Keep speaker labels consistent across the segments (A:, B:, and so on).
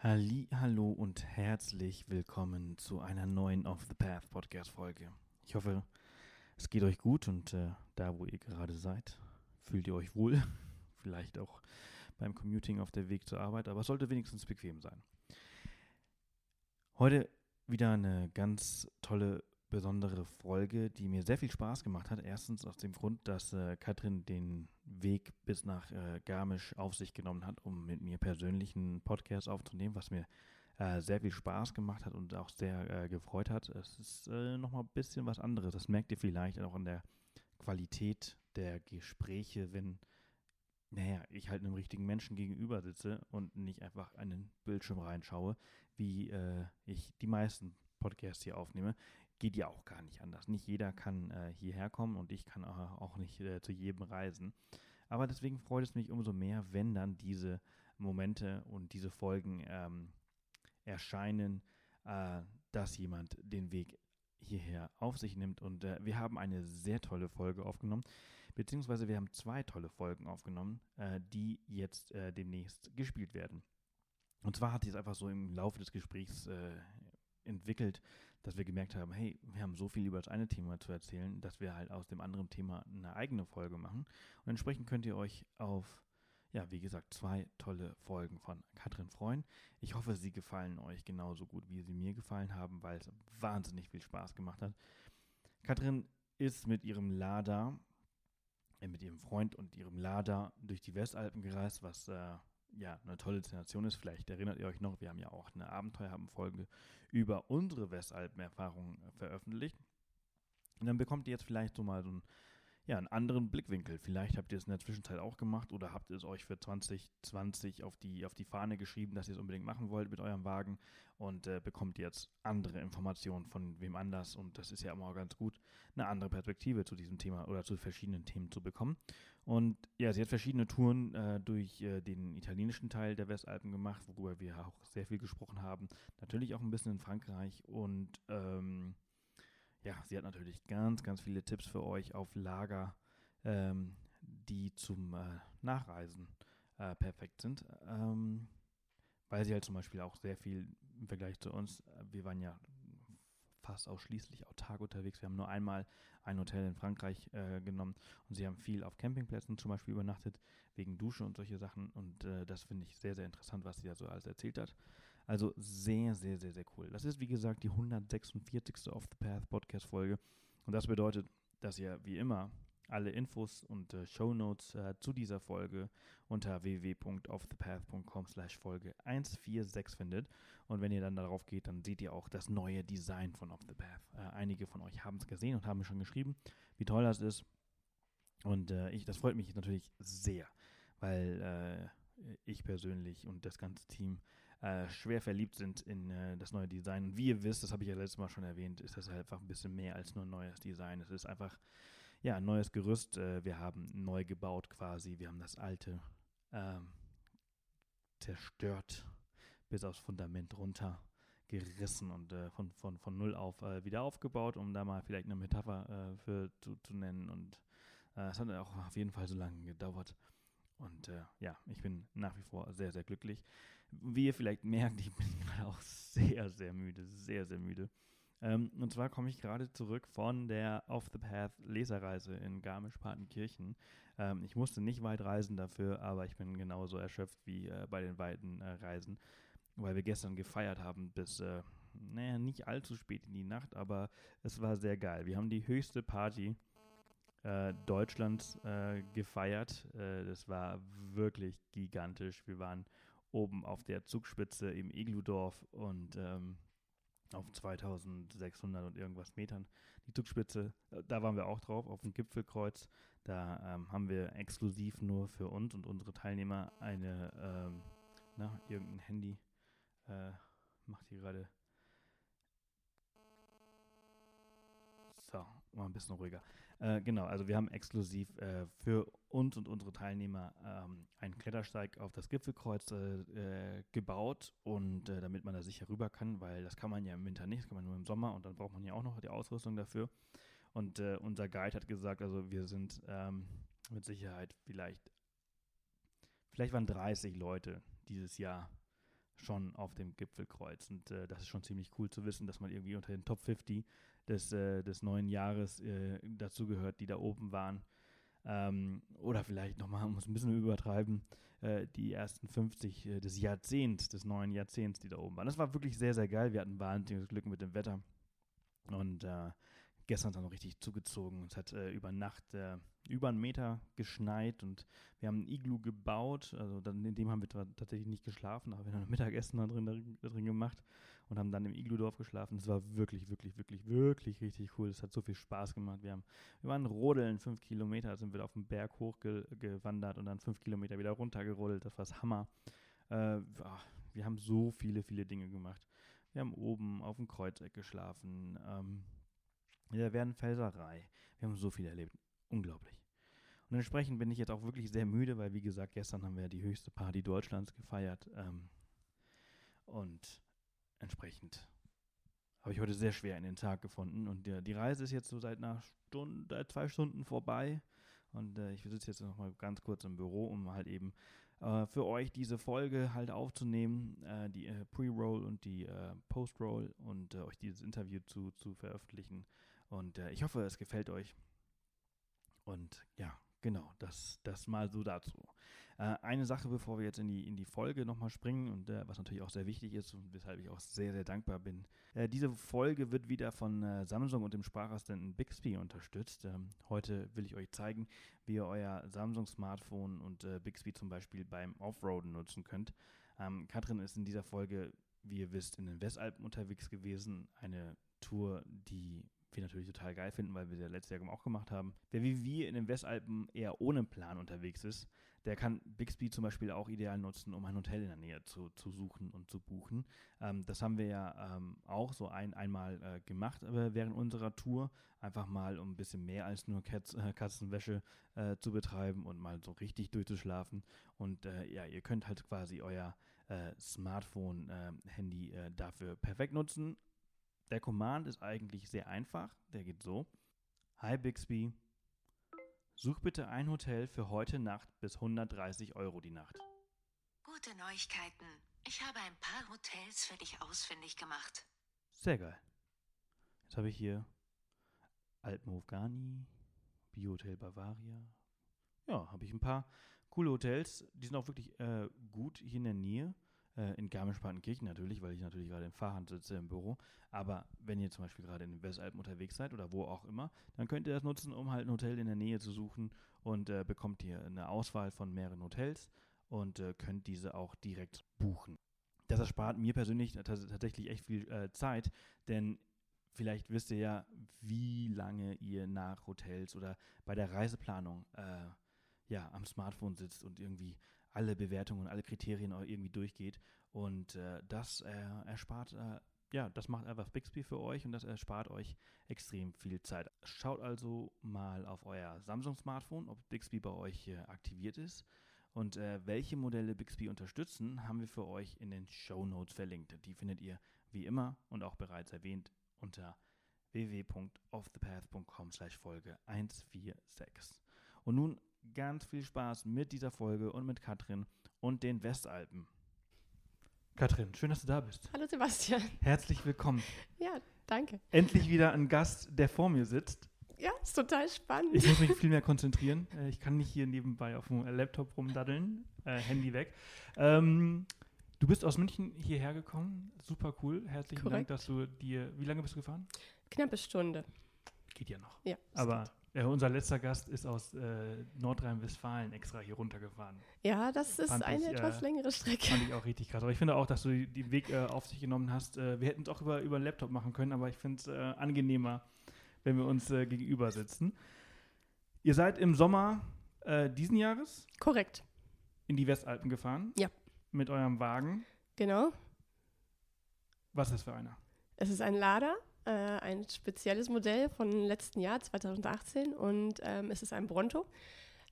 A: Halli, hallo und herzlich willkommen zu einer neuen Off the Path Podcast Folge. Ich hoffe, es geht euch gut und äh, da, wo ihr gerade seid, fühlt ihr euch wohl. Vielleicht auch beim Commuting auf der Weg zur Arbeit, aber es sollte wenigstens bequem sein. Heute wieder eine ganz tolle besondere Folge, die mir sehr viel Spaß gemacht hat. Erstens aus dem Grund, dass äh, Katrin den Weg bis nach äh, Garmisch auf sich genommen hat, um mit mir persönlich einen Podcast aufzunehmen, was mir äh, sehr viel Spaß gemacht hat und auch sehr äh, gefreut hat. Es ist äh, nochmal ein bisschen was anderes. Das merkt ihr vielleicht auch an der Qualität der Gespräche, wenn naja, ich halt einem richtigen Menschen gegenüber sitze und nicht einfach einen Bildschirm reinschaue, wie äh, ich die meisten Podcasts hier aufnehme geht ja auch gar nicht anders. Nicht jeder kann äh, hierher kommen und ich kann auch nicht äh, zu jedem reisen. Aber deswegen freut es mich umso mehr, wenn dann diese Momente und diese Folgen ähm, erscheinen, äh, dass jemand den Weg hierher auf sich nimmt. Und äh, wir haben eine sehr tolle Folge aufgenommen, beziehungsweise wir haben zwei tolle Folgen aufgenommen, äh, die jetzt äh, demnächst gespielt werden. Und zwar hat sich es einfach so im Laufe des Gesprächs äh, entwickelt, dass wir gemerkt haben, hey, wir haben so viel über das eine Thema zu erzählen, dass wir halt aus dem anderen Thema eine eigene Folge machen. Und entsprechend könnt ihr euch auf, ja, wie gesagt, zwei tolle Folgen von Katrin freuen. Ich hoffe, sie gefallen euch genauso gut, wie sie mir gefallen haben, weil es wahnsinnig viel Spaß gemacht hat. Katrin ist mit ihrem Lada, äh, mit ihrem Freund und ihrem Lada durch die Westalpen gereist, was äh, ja, eine tolle Destination ist. Vielleicht erinnert ihr euch noch, wir haben ja auch eine Abenteuerhaben-Folge über unsere Westalpen-Erfahrungen veröffentlicht. Und dann bekommt ihr jetzt vielleicht so mal so ein ja, einen anderen Blickwinkel. Vielleicht habt ihr es in der Zwischenzeit auch gemacht oder habt ihr es euch für 2020 auf die, auf die Fahne geschrieben, dass ihr es unbedingt machen wollt mit eurem Wagen und äh, bekommt jetzt andere Informationen von wem anders. Und das ist ja immer ganz gut, eine andere Perspektive zu diesem Thema oder zu verschiedenen Themen zu bekommen. Und ja, sie hat verschiedene Touren äh, durch äh, den italienischen Teil der Westalpen gemacht, worüber wir auch sehr viel gesprochen haben. Natürlich auch ein bisschen in Frankreich und ähm, ja, sie hat natürlich ganz, ganz viele Tipps für euch auf Lager, ähm, die zum äh, Nachreisen äh, perfekt sind. Ähm, weil sie halt zum Beispiel auch sehr viel im Vergleich zu uns, äh, wir waren ja fast ausschließlich autark unterwegs. Wir haben nur einmal ein Hotel in Frankreich äh, genommen und sie haben viel auf Campingplätzen zum Beispiel übernachtet, wegen Dusche und solche Sachen. Und äh, das finde ich sehr, sehr interessant, was sie da so alles erzählt hat. Also sehr, sehr, sehr, sehr cool. Das ist, wie gesagt, die 146. Off the Path Podcast-Folge. Und das bedeutet, dass ihr wie immer alle Infos und äh, Show Notes äh, zu dieser Folge unter www.offthepath.com slash Folge 146 findet. Und wenn ihr dann darauf geht, dann seht ihr auch das neue Design von Off the Path. Äh, einige von euch haben es gesehen und haben mir schon geschrieben, wie toll das ist. Und äh, ich, das freut mich natürlich sehr, weil äh, ich persönlich und das ganze Team äh, schwer verliebt sind in äh, das neue Design. Und wie ihr wisst, das habe ich ja letztes Mal schon erwähnt, ist das halt einfach ein bisschen mehr als nur ein neues Design. Es ist einfach ja, ein neues Gerüst. Äh, wir haben neu gebaut quasi. Wir haben das alte ähm, zerstört bis aufs Fundament runter gerissen und äh, von, von, von null auf äh, wieder aufgebaut, um da mal vielleicht eine Metapher äh, für zu, zu nennen. Und äh, es hat auch auf jeden Fall so lange gedauert. Und äh, ja, ich bin nach wie vor sehr, sehr glücklich. Wie ihr vielleicht merkt, ich bin auch sehr, sehr müde, sehr, sehr müde. Ähm, und zwar komme ich gerade zurück von der Off the Path Leserreise in Garmisch-Partenkirchen. Ähm, ich musste nicht weit reisen dafür, aber ich bin genauso erschöpft wie äh, bei den weiten äh, Reisen, weil wir gestern gefeiert haben bis, äh, naja, nicht allzu spät in die Nacht, aber es war sehr geil. Wir haben die höchste Party äh, Deutschlands äh, gefeiert. Äh, das war wirklich gigantisch. Wir waren oben auf der Zugspitze im Igludorf und ähm, auf 2600 und irgendwas Metern. Die Zugspitze, äh, da waren wir auch drauf, auf dem Gipfelkreuz. Da ähm, haben wir exklusiv nur für uns und unsere Teilnehmer eine, ähm, na, irgendein Handy äh, macht hier gerade So, mal ein bisschen ruhiger. Äh, genau, also wir haben exklusiv äh, für uns und unsere Teilnehmer ähm, einen Klettersteig auf das Gipfelkreuz äh, äh gebaut und äh, damit man da sicher rüber kann, weil das kann man ja im Winter nicht, das kann man nur im Sommer und dann braucht man ja auch noch die Ausrüstung dafür. Und äh, unser Guide hat gesagt, also wir sind ähm, mit Sicherheit vielleicht, vielleicht waren 30 Leute dieses Jahr schon auf dem Gipfelkreuz. Und äh, das ist schon ziemlich cool zu wissen, dass man irgendwie unter den Top 50 des, äh, des neuen Jahres äh, dazugehört, die da oben waren. Ähm, oder vielleicht nochmal, um es ein bisschen übertreiben, äh, die ersten 50 äh, des Jahrzehnts, des neuen Jahrzehnts, die da oben waren. Das war wirklich sehr, sehr geil. Wir hatten wahnsinniges Glück mit dem Wetter. Und äh, gestern dann noch richtig zugezogen. Es hat äh, über Nacht äh, über einen Meter geschneit und wir haben ein Iglu gebaut. Also dann, in dem haben wir tatsächlich nicht geschlafen, aber wir haben Mittagessen da drin, da drin gemacht und haben dann im Iglu-Dorf geschlafen. Es war wirklich, wirklich, wirklich, wirklich richtig cool. Es hat so viel Spaß gemacht. Wir, haben, wir waren rodeln, fünf Kilometer sind wir auf den Berg hochgewandert und dann fünf Kilometer wieder runtergerodelt. Das war das Hammer. Äh, wir haben so viele, viele Dinge gemacht. Wir haben oben auf dem Kreuzeck geschlafen. Ähm, wir werden Felserei. Wir haben so viel erlebt. Unglaublich. Und entsprechend bin ich jetzt auch wirklich sehr müde, weil, wie gesagt, gestern haben wir die höchste Party Deutschlands gefeiert. Ähm, und entsprechend habe ich heute sehr schwer in den Tag gefunden. Und der, die Reise ist jetzt so seit einer Stunde, zwei Stunden vorbei. Und äh, ich sitze jetzt noch mal ganz kurz im Büro, um halt eben äh, für euch diese Folge halt aufzunehmen, äh, die äh, Pre-Roll und die äh, Post-Roll und äh, euch dieses Interview zu, zu veröffentlichen. Und ich hoffe, es gefällt euch. Und ja, genau, das, das mal so dazu. Äh, eine Sache, bevor wir jetzt in die, in die Folge nochmal springen und äh, was natürlich auch sehr wichtig ist und weshalb ich auch sehr, sehr dankbar bin. Äh, diese Folge wird wieder von Samsung und dem Sprachassistenten Bixby unterstützt. Ähm, heute will ich euch zeigen, wie ihr euer Samsung-Smartphone und Bixby zum Beispiel beim Offroaden nutzen könnt. Ähm, Katrin ist in dieser Folge, wie ihr wisst, in den Westalpen unterwegs gewesen. Eine Tour, die wir natürlich total geil finden, weil wir sie ja letztes Jahr auch gemacht haben. Wer wie wir in den Westalpen eher ohne Plan unterwegs ist, der kann Bixby zum Beispiel auch ideal nutzen, um ein Hotel in der Nähe zu, zu suchen und zu buchen. Ähm, das haben wir ja ähm, auch so ein, einmal äh, gemacht äh, während unserer Tour, einfach mal um ein bisschen mehr als nur Katz, äh, Katzenwäsche äh, zu betreiben und mal so richtig durchzuschlafen. Und äh, ja, ihr könnt halt quasi euer äh, Smartphone-Handy dafür perfekt nutzen der Command ist eigentlich sehr einfach. Der geht so. Hi Bixby, such bitte ein Hotel für heute Nacht bis 130 Euro die Nacht.
B: Gute Neuigkeiten. Ich habe ein paar Hotels für dich ausfindig gemacht.
A: Sehr geil. Jetzt habe ich hier Alpenhof Garni, Biohotel Bavaria. Ja, habe ich ein paar coole Hotels. Die sind auch wirklich äh, gut hier in der Nähe äh, in Garmisch-Partenkirchen natürlich, weil ich natürlich gerade in Fahrhand sitze im Büro. Aber wenn ihr zum Beispiel gerade in den Westalpen unterwegs seid oder wo auch immer, dann könnt ihr das nutzen, um halt ein Hotel in der Nähe zu suchen und äh, bekommt ihr eine Auswahl von mehreren Hotels und äh, könnt diese auch direkt buchen. Das erspart mir persönlich tatsächlich echt viel äh, Zeit, denn vielleicht wisst ihr ja, wie lange ihr nach Hotels oder bei der Reiseplanung äh, ja, am Smartphone sitzt und irgendwie alle Bewertungen und alle Kriterien irgendwie durchgeht. Und äh, das äh, erspart, äh, ja, das macht einfach Bixby für euch und das erspart euch extrem viel Zeit. Schaut also mal auf euer Samsung-Smartphone, ob Bixby bei euch aktiviert ist. Und äh, welche Modelle Bixby unterstützen, haben wir für euch in den Show Notes verlinkt. Die findet ihr wie immer und auch bereits erwähnt unter www.offthepath.com slash Folge 146. Und nun ganz viel Spaß mit dieser Folge und mit Katrin und den Westalpen. Katrin, schön, dass du da bist.
C: Hallo Sebastian.
A: Herzlich willkommen.
C: Ja, danke.
A: Endlich wieder ein Gast, der vor mir sitzt.
C: Ja, ist total spannend.
A: Ich muss mich viel mehr konzentrieren. Äh, ich kann nicht hier nebenbei auf dem Laptop rumdaddeln. Äh, Handy weg. Ähm, du bist aus München hierher gekommen. Super cool. Herzlichen Korrekt. Dank, dass du dir. Wie lange bist du gefahren?
C: Knappe Stunde.
A: Geht ja noch.
C: Ja.
A: Aber geht. Ja, unser letzter Gast ist aus äh, Nordrhein-Westfalen extra hier runtergefahren.
C: Ja, das ist fand eine ich, etwas äh, längere Strecke.
A: Fand ich auch richtig krass. Aber ich finde auch, dass du den Weg äh, auf sich genommen hast. Äh, wir hätten es auch über, über einen Laptop machen können, aber ich finde es äh, angenehmer, wenn wir uns äh, gegenüber sitzen. Ihr seid im Sommer diesen Jahres?
C: Korrekt.
A: In die Westalpen gefahren?
C: Ja.
A: Mit eurem Wagen?
C: Genau.
A: Was ist das für einer?
C: Es ist ein Lader äh, ein spezielles Modell von letzten Jahr, 2018. Und ähm, es ist ein Bronto.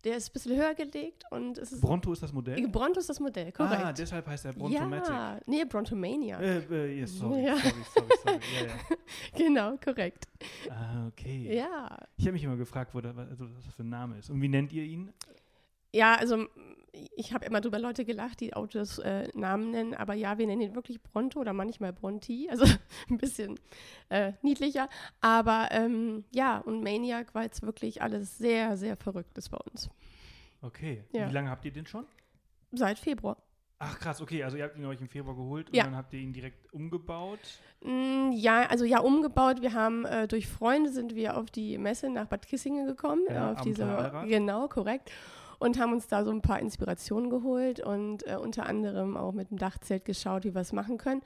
C: Der ist ein bisschen höher gelegt und es ist.
A: Bronto ist das Modell?
C: Bronto ist das Modell, korrekt.
A: Ah, deshalb heißt er Brontomatic.
C: Ja, nee, Brontomania.
A: Äh, äh, yes, sorry, ja. sorry, sorry, sorry. Ja, ja.
C: genau, korrekt.
A: Ah, okay.
C: Ja.
A: Ich habe mich immer gefragt, wo da, also, was das für ein Name ist. Und wie nennt ihr ihn?
C: Ja, also ich habe immer drüber Leute gelacht, die Autos äh, Namen nennen, aber ja, wir nennen ihn wirklich Bronto oder manchmal Bronti, also ein bisschen äh, niedlicher. Aber ähm, ja, und Maniac war jetzt wirklich alles sehr, sehr Verrücktes bei uns.
A: Okay.
C: Ja.
A: Wie lange habt ihr den schon?
C: Seit Februar.
A: Ach krass, okay, also ihr habt ihn euch im Februar geholt und
C: Ja.
A: dann habt ihr ihn direkt umgebaut.
C: Mm, Ja, also ja, umgebaut. Wir haben äh, durch Freunde sind wir auf die Messe nach Bad Kissingen gekommen.
A: Ja,
C: auf diese, genau, korrekt. Und haben uns da so ein paar Inspirationen geholt und äh, unter anderem auch mit dem Dachzelt geschaut, wie wir es machen können.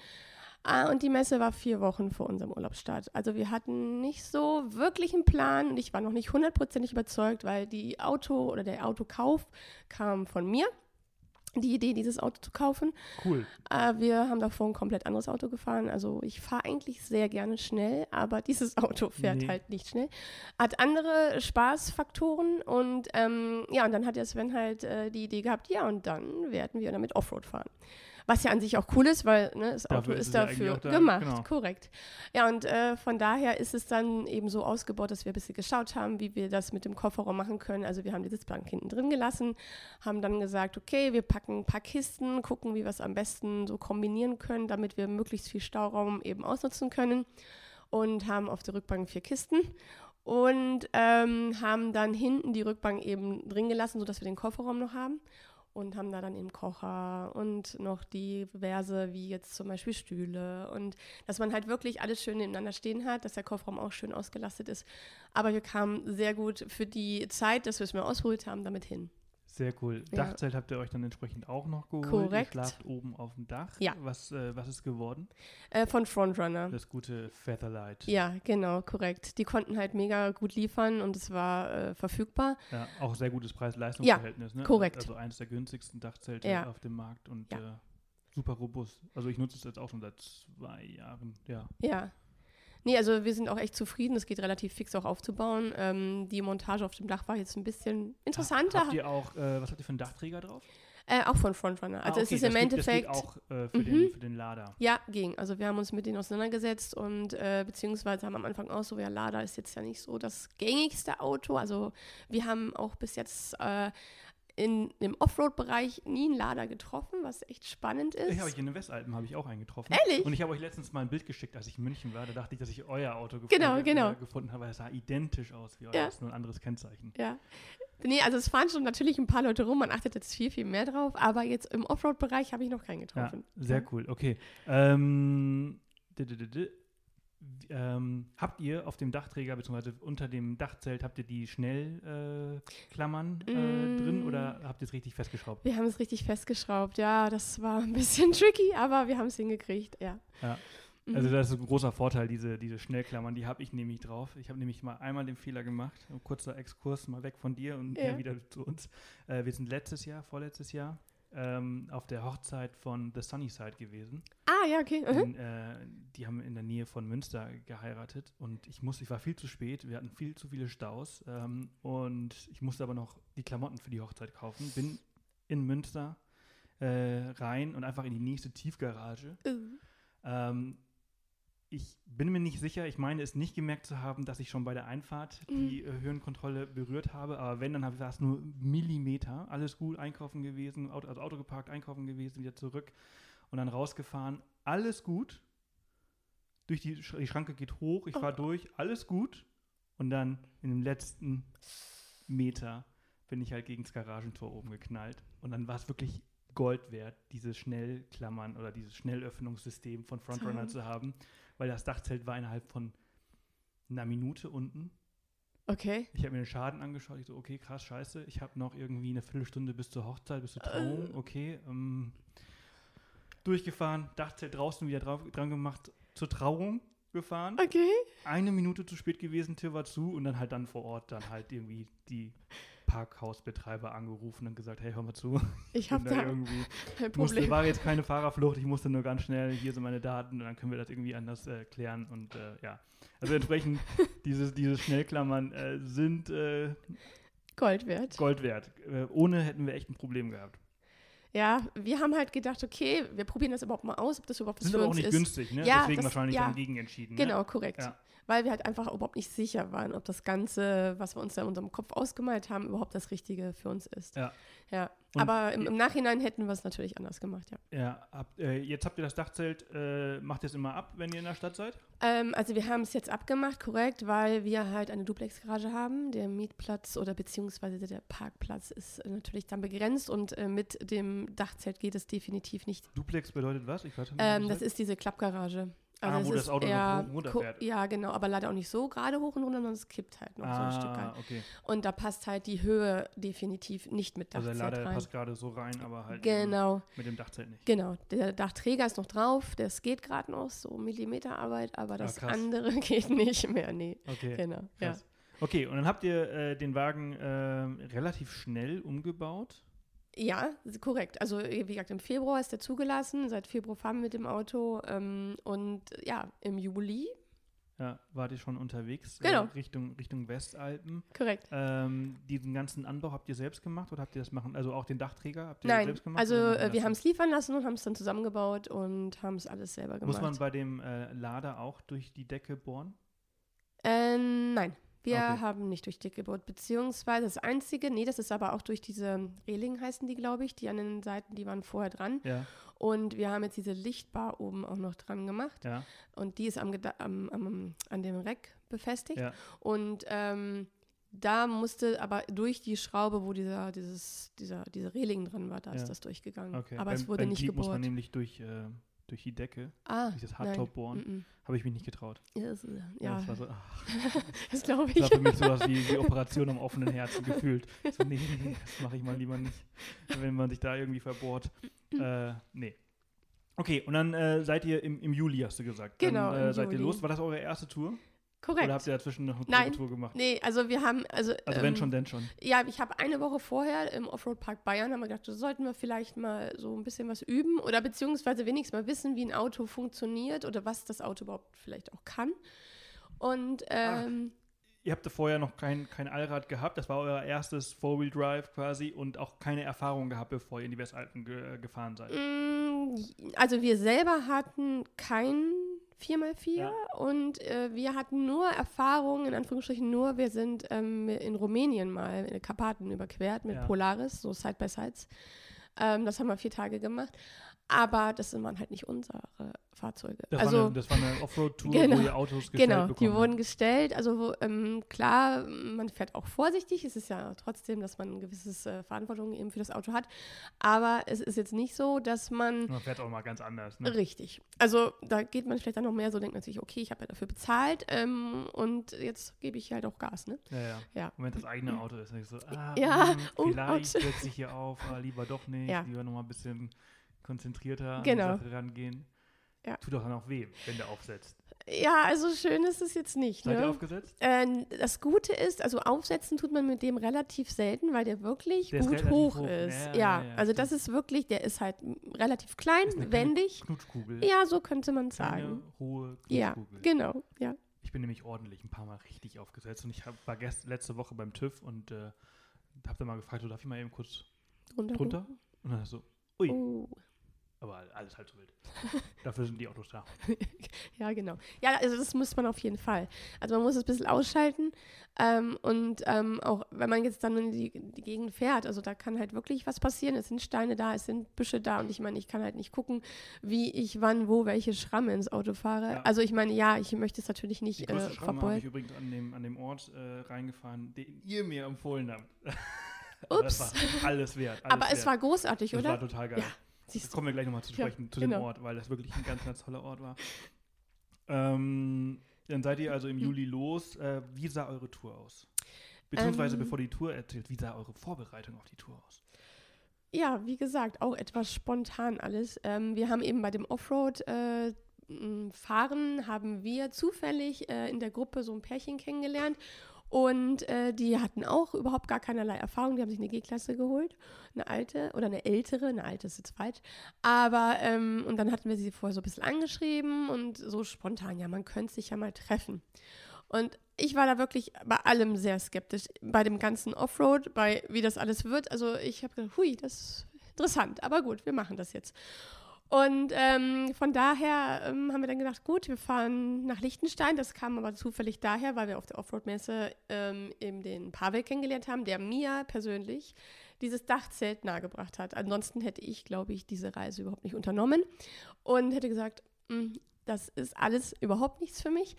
C: Ah, und die Messe war vier Wochen vor unserem Urlaubsstart. Also wir hatten nicht so wirklich einen Plan und ich war noch nicht hundertprozentig überzeugt, weil die Auto oder der Autokauf kam von mir. Die Idee, dieses Auto zu kaufen.
A: Cool.
C: Äh, wir haben davor ein komplett anderes Auto gefahren. Also ich fahre eigentlich sehr gerne schnell, aber dieses Auto fährt
A: Nee.
C: halt nicht schnell. Hat andere Spaßfaktoren und ähm, ja, und dann hat der Sven halt äh, die Idee gehabt, ja, und dann werden wir damit Offroad fahren. Was ja an sich auch cool ist, weil ne, das
A: Dafür
C: Auto
A: ist
C: dafür
A: da,
C: gemacht,
A: genau.
C: korrekt. Ja, und äh, von daher ist es dann eben so ausgebaut, dass wir ein bisschen geschaut haben, wie wir das mit dem Kofferraum machen können. Also wir haben die Sitzbank hinten drin gelassen, haben dann gesagt, okay, wir packen ein paar Kisten, gucken, wie wir es am besten so kombinieren können, damit wir möglichst viel Stauraum eben ausnutzen können. Und haben auf der Rückbank vier Kisten und ähm, haben dann hinten die Rückbank eben drin gelassen, sodass wir den Kofferraum noch haben. Und haben da dann eben Kocher und noch diverse, wie jetzt zum Beispiel Stühle. Und dass man halt wirklich alles schön nebeneinander stehen hat, dass der Kofferraum auch schön ausgelastet ist. Aber wir kamen sehr gut für die Zeit, dass wir es mal ausprobiert haben, damit hin.
A: Sehr cool.
C: Ja.
A: Dachzelt habt ihr euch dann entsprechend auch noch geholt.
C: Korrekt.
A: Ihr schlaft oben auf dem Dach.
C: Ja.
A: Was, äh, was ist geworden?
C: Äh, von Frontrunner.
A: Das gute Featherlight.
C: Ja, genau, korrekt. Die konnten halt mega gut liefern und es war äh, verfügbar.
A: Ja, auch sehr gutes Preis-Leistungs-Verhältnis. ne?
C: korrekt.
A: Also eines der günstigsten Dachzelte
C: Ja.
A: auf dem Markt und
C: Ja.
A: äh, super robust. Also ich nutze es jetzt auch schon seit zwei Jahren. Ja.
C: Ja. Nee, also wir sind auch echt zufrieden. Es geht relativ fix auch aufzubauen. Ähm, die Montage auf dem Dach war jetzt ein bisschen interessanter.
A: Habt ihr auch, äh, was habt ihr für einen Dachträger drauf?
C: Äh, auch von Frontrunner. Also
A: Ah,
C: es
A: okay,
C: ist im
A: geht-
C: Endeffekt.
A: Das geht auch äh, für,
C: Mhm.
A: den, für den Lader.
C: Ja, ging. Also wir haben uns mit denen auseinandergesetzt und äh, beziehungsweise haben am Anfang auch so, ja, Lada ist jetzt ja nicht so das gängigste Auto. Also wir haben auch bis jetzt äh, in dem Offroad-Bereich nie einen Lader getroffen, was echt spannend ist.
A: Ich habe ich in den Westalpen habe ich auch einen getroffen.
C: Ehrlich?
A: Und ich habe euch letztens mal ein Bild geschickt, als ich in München war. Da dachte ich, dass ich euer Auto gefunden,
C: Genau, genau.
A: Äh, gefunden habe. weil Es sah identisch aus wie euer,
C: Ja.
A: ist nur ein anderes Kennzeichen.
C: Ja. Nee, also es fahren schon natürlich ein paar Leute rum, man achtet jetzt viel, viel mehr drauf, aber jetzt im Offroad-Bereich habe ich noch keinen
A: Ja,
C: getroffen.
A: sehr cool. Okay. Ähm, ähm, habt ihr auf dem Dachträger bzw. unter dem Dachzelt habt ihr die Schnellklammern äh, äh, drin
C: Mm.
A: oder habt ihr es richtig festgeschraubt?
C: Wir haben es richtig festgeschraubt, ja, das war ein bisschen tricky, aber wir haben es hingekriegt, ja.
A: Ja.
C: Mhm.
A: Also das ist ein großer Vorteil, diese, diese Schnellklammern, die habe ich nämlich drauf. Ich habe nämlich mal einmal den Fehler gemacht, ein kurzer Exkurs mal weg von dir und
C: ja.
A: wieder zu uns. Äh, wir sind letztes Jahr, vorletztes Jahr, ähm, auf der Hochzeit von The Sunnyside gewesen.
C: ah, ja, okay. Mhm.
A: In, äh, die haben in der Nähe von Münster geheiratet und ich musste, ich war viel zu spät, wir hatten viel zu viele Staus ähm, und ich musste aber noch die Klamotten für die Hochzeit kaufen. Bin in Münster äh, rein und einfach in die nächste Tiefgarage.
C: Äh,
A: Ähm, ich bin mir nicht sicher, ich meine es nicht gemerkt zu haben, dass ich schon bei der Einfahrt die äh, Höhenkontrolle berührt habe, aber wenn, dann war es nur Millimeter. Alles gut, einkaufen gewesen, Auto, also Auto geparkt, einkaufen gewesen, wieder zurück und dann rausgefahren. Alles gut. Durch die, Sch die Schranke geht hoch, ich fahre durch, alles gut. Und dann in dem letzten Meter bin ich halt gegen das Garagentor oben geknallt. Und dann war es wirklich Gold wert, diese Schnellklammern oder dieses Schnellöffnungssystem von Frontrunner zu haben, weil das Dachzelt war innerhalb von einer Minute unten.
C: Okay.
A: Ich habe mir den Schaden angeschaut. Ich so, okay, krass, scheiße. Ich habe noch irgendwie eine Viertelstunde bis zur Hochzeit, bis zur Trauung. Okay. Ähm, durchgefahren, Dachzelt draußen wieder drauf, dran gemacht, zur Trauung gefahren.
C: Okay.
A: Eine Minute zu spät gewesen, Tür war zu und dann halt dann vor Ort dann halt irgendwie die Parkhausbetreiber angerufen und gesagt, hey, hör mal zu.
C: Ich habe
A: bin
C: da
A: irgendwie musste,
C: Problem.
A: war jetzt keine Fahrerflucht, ich musste nur ganz schnell, hier sind meine Daten und dann können wir das irgendwie anders äh, klären und äh, ja. Also entsprechend, dieses, diese Schnellklammern äh, sind äh,
C: Gold wert.
A: Gold wert. Äh, ohne hätten wir echt ein Problem gehabt.
C: Ja, wir haben halt gedacht, okay, wir probieren das überhaupt mal aus, ob das überhaupt was
A: Sind
C: für
A: aber auch
C: uns
A: nicht
C: ist.
A: günstig, ne?
C: Ja,
A: Deswegen
C: das-
A: wahrscheinlich
C: ja.
A: dann gegen entschieden.
C: Genau,
A: Ne?
C: korrekt.
A: Ja.
C: Weil wir halt einfach überhaupt nicht sicher waren, ob das Ganze, was wir uns da in unserem Kopf ausgemalt haben, überhaupt das Richtige für uns ist.
A: Ja.
C: Ja. Aber im, im Nachhinein hätten wir es natürlich anders gemacht, ja.
A: Ja, habt, äh, jetzt habt ihr das Dachzelt, äh, macht ihr es immer ab, wenn ihr in der Stadt seid?
C: Ähm, also wir haben es jetzt abgemacht, korrekt, weil wir halt eine Duplex-Garage haben. Der Mietplatz oder beziehungsweise der Parkplatz ist natürlich dann begrenzt und äh, mit dem Dachzelt geht es definitiv nicht.
A: Duplex bedeutet was? Ich weiß nicht.
C: Ähm, das ist diese Klappgarage.
A: Ah,
C: es
A: wo das Auto noch
C: eher
A: hoch und runter
C: ko-
A: fährt.
C: Ja, genau, aber leider auch nicht so gerade hoch und runter, sondern es kippt halt noch so ein Stück
A: Ah,
C: rein.
A: okay.
C: Und da passt halt die Höhe definitiv nicht mit
A: Also
C: Dachzelt
A: der Lader
C: rein.
A: passt gerade so rein, aber halt
C: Genau,
A: mit dem Dachzelt nicht.
C: genau. Der Dachträger ist noch drauf, das geht gerade noch, so Millimeterarbeit, aber das
A: krass.
C: andere geht nicht mehr, nee.
A: Okay.
C: Genau, ja.
A: Krass. Okay, und dann habt ihr äh, den Wagen ähm, relativ schnell umgebaut.
C: Ja, korrekt. Also wie gesagt, im Februar ist er zugelassen. Seit Februar fahren wir mit dem Auto. Ähm, und ja, im Juli,
A: Ja, wart ihr schon unterwegs
C: Genau.
A: äh, Richtung, Richtung Westalpen.
C: korrekt.
A: Ähm, diesen ganzen Anbau habt ihr selbst gemacht oder habt ihr das machen, also auch den Dachträger habt ihr
C: Nein,
A: selbst gemacht?
C: also äh, wir haben es liefern lassen und haben es dann zusammengebaut und haben es alles selber gemacht.
A: Muss man bei dem äh, Lader auch durch die Decke bohren?
C: äh, nein, wir
A: Okay.
C: haben nicht durch Dick gebohrt. Beziehungsweise das Einzige, nee, das ist aber auch durch diese Reling heißen die, glaube ich, die an den Seiten, die waren vorher dran.
A: Ja,
C: Und wir haben jetzt diese Lichtbar oben auch noch dran gemacht.
A: ja,
C: Und die ist am, am, am, an dem Reck befestigt.
A: ja.
C: Und ähm, da musste aber durch die Schraube, wo dieser, dieses, dieser, diese Reling dran war, da ist das durchgegangen.
A: Okay.
C: Aber
A: beim,
C: es wurde
A: beim
C: nicht
A: Jeep muss man
C: gebohrt.
A: nämlich durch, äh, durch die Decke,
C: Ah,
A: durch das
C: nein.
A: Hardtop bohren.
C: Mm
A: Habe ich mich nicht getraut.
C: -mm. Das,
A: Ja,
C: ja,
A: das war, so, ach,
C: das glaube
A: das
C: ich.
A: war für mich sowas wie, wie Operation am offenen Herzen gefühlt. So, nee, nee, das mache ich mal lieber nicht, wenn man sich da irgendwie verbohrt. Äh, nee. Okay, und dann äh, seid ihr im, im Juli, hast du gesagt.
C: Genau,
A: Dann äh, seid ihr
C: Juli.
A: los. War das eure erste Tour? Oder
C: Korrekt.
A: habt ihr dazwischen noch eine
C: Nein.
A: Tour gemacht?
C: Nee, also wir haben, also,
A: Also wenn
C: ähm,
A: schon, denn schon.
C: Ja, ich habe eine Woche vorher im Offroad-Park Bayern, haben wir gedacht, da sollten wir vielleicht mal so ein bisschen was üben oder beziehungsweise wenigstens mal wissen, wie ein Auto funktioniert oder was das Auto überhaupt vielleicht auch kann. Und ähm,
A: Ihr habt vorher noch kein, kein Allrad gehabt. Das war euer erstes Four-Wheel-Drive quasi und auch keine Erfahrung gehabt, bevor ihr in die Westalpen ge gefahren seid.
C: Mm, Also wir selber hatten kein 4x4
A: Ja.
C: und äh, wir hatten nur Erfahrungen, in Anführungsstrichen nur, wir sind ähm, in Rumänien mal in den Karpaten überquert mit
A: Ja.
C: Polaris, so Side-by-Sides. Ähm, das haben wir vier Tage gemacht. Aber das waren halt nicht unsere Fahrzeuge.
A: Das,
C: also
A: war eine, das war eine Offroad-Tour,
C: Genau.
A: wo ihr Autos gestellt
C: Genau, die wurden
A: habt.
C: gestellt. Also wo, ähm, klar, man fährt auch vorsichtig. Es ist ja trotzdem, dass man ein gewisses äh, Verantwortung eben für das Auto hat. Aber es ist jetzt nicht so, dass man
A: Man fährt auch mal ganz anders. Ne?
C: Richtig. Also da geht man vielleicht dann noch mehr so, denkt man sich, okay, ich habe ja dafür bezahlt ähm, und jetzt gebe ich halt auch Gas, ne?
A: Ja, ja.
C: Ja.
A: Und wenn das eigene Auto ist, dann ist so, ah,
C: Ja,
A: hm,
C: oh,
A: vielleicht setze ich hier auf, ah, lieber doch nicht,
C: Ja.
A: lieber nochmal ein bisschen konzentrierter an
C: Genau.
A: die Sache rangehen.
C: Ja.
A: Tut doch dann auch weh, wenn der aufsetzt.
C: Ja, also schön ist es jetzt nicht,
A: Seid ihr
C: ne?
A: aufgesetzt?
C: Äh, das Gute ist, also aufsetzen tut man mit dem relativ selten, weil der wirklich
A: Der
C: gut hoch,
A: hoch.
C: ist.
A: Ja,
C: Ja,
A: ja, ja,
C: also das ist wirklich, der ist halt relativ klein,
A: kleine
C: wendig.
A: Knutschkugel.
C: Ja, so könnte man
A: Kleine,
C: sagen.
A: hohe
C: Ja,
A: Knutschkugel.
C: genau, ja.
A: Ich bin nämlich ordentlich ein paar Mal richtig aufgesetzt und ich hab, war gest, letzte Woche beim TÜV und äh, hab da mal gefragt, so, darf ich mal eben kurz
C: Drunter.
A: drunter? Und dann so, ui,
C: Oh.
A: Aber alles halb so wild. Dafür sind die Autos da.
C: Ja, genau. Ja, also das muss man auf jeden Fall. Also man muss es ein bisschen ausschalten ähm, und ähm, auch wenn man jetzt dann in die, die Gegend fährt, also da kann halt wirklich was passieren. Es sind Steine da, es sind Büsche da und ich meine, ich kann halt nicht gucken, wie ich wann, wo, welche Schramme ins Auto fahre.
A: Ja.
C: Also ich meine, ja, ich möchte es natürlich
A: Die
C: nicht äh,
A: größte Schramme habe ich übrigens an dem, an dem Ort äh, reingefahren, den ihr mir empfohlen habt.
C: Ups.
A: Das war alles wert. Alles
C: Aber es
A: wert.
C: war großartig,
A: das
C: oder?
A: war total geil.
C: Ja, Siehst du.
A: kommen wir gleich nochmal zu
C: Ja,
A: sprechen, zu dem
C: genau.
A: Ort, weil das wirklich ein ganz, ganz toller Ort war. Ähm, dann seid ihr also im
C: Hm.
A: Juli los. Äh, wie sah eure Tour aus? Beziehungsweise,
C: Ähm,
A: bevor die Tour erzählt, wie sah eure Vorbereitung auf die Tour aus?
C: Ja, wie gesagt, auch etwas spontan alles. Ähm, wir haben eben bei dem Offroad äh, Fahren haben wir zufällig äh, in der Gruppe so ein Pärchen kennengelernt und äh, die hatten auch überhaupt gar keinerlei Erfahrung. Die haben sich eine G-Klasse geholt, eine alte oder eine ältere, eine alte ist jetzt falsch. Aber ähm, und dann hatten wir sie vorher so ein bisschen angeschrieben und so spontan, ja, man könnte sich ja mal treffen. Und ich war da wirklich bei allem sehr skeptisch. Bei dem ganzen Offroad, bei wie das alles wird. Also ich habe gedacht, hui, das interessant, aber gut, wir machen das jetzt. Und ähm, von daher ähm, haben wir dann gedacht, gut, wir fahren nach Liechtenstein. Das kam aber zufällig daher, weil wir auf der Offroad-Messe ähm, eben den Pavel kennengelernt haben, der mir persönlich dieses Dachzelt nahegebracht hat. Ansonsten hätte ich, glaube ich, diese Reise überhaupt nicht unternommen und hätte gesagt, "Mm, das ist alles überhaupt nichts für mich.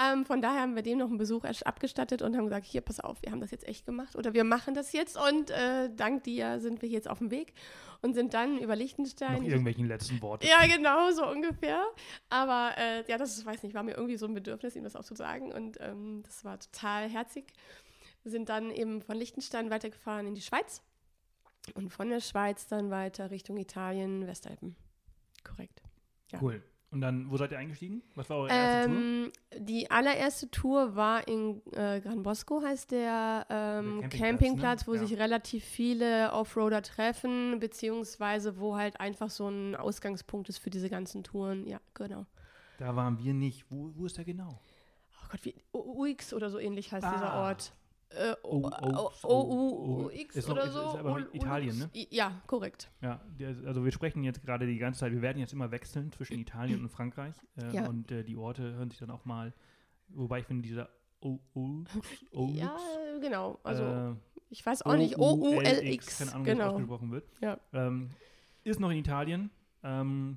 C: Ähm, von daher haben wir dem noch einen Besuch erst abgestattet und haben gesagt, hier, pass auf, wir haben das jetzt echt gemacht oder wir machen das jetzt und äh, dank dir sind wir jetzt auf dem Weg und sind dann über Liechtenstein.
A: Noch irgendwelchen letzten Worte.
C: Ja, genau, so ungefähr. Aber äh, ja, das, weiß nicht, war mir irgendwie so ein Bedürfnis, ihm das auch zu sagen. Und ähm, das war total herzig. Wir sind dann eben von Liechtenstein weitergefahren in die Schweiz. Und von der Schweiz dann weiter Richtung Italien, Westalpen. Korrekt. ja.
A: Cool. Und dann, wo seid ihr eingestiegen? Was war eure erste Tour?
C: Ähm, die allererste Tour war in äh, Gran Bosco, heißt der, ähm,
A: Der Campingplatz,
C: Campingplatz,
A: ne?
C: wo
A: Ja.
C: sich relativ viele Offroader treffen, beziehungsweise wo halt einfach so ein Ausgangspunkt ist für diese ganzen Touren. Ja, genau.
A: Da waren wir nicht. Wo, wo ist der genau?
C: Oh Gott, wie U- UX oder so ähnlich heißt
A: Ah.
C: dieser Ort. Äh,
A: O-
C: O-
A: O-
C: O-
A: O-
C: UX
A: ist noch-
C: oder so.
A: ist aber Italien, ne?
C: Ja, korrekt.
A: Ja, also wir sprechen jetzt gerade die ganze Zeit, wir werden jetzt immer wechseln zwischen Italien und Frankreich. Äh,
C: Ja.
A: Und äh, die Orte hören sich dann auch mal, wobei ich finde, dieser O- O- O-
C: Ja, genau. Also,
A: äh,
C: ich weiß auch nicht. O-U-L-X.
A: keine Ahnung, wie das
C: Genau.
A: ausgesprochen wird.
C: Ja.
A: Ähm, ist noch in Italien. Ähm,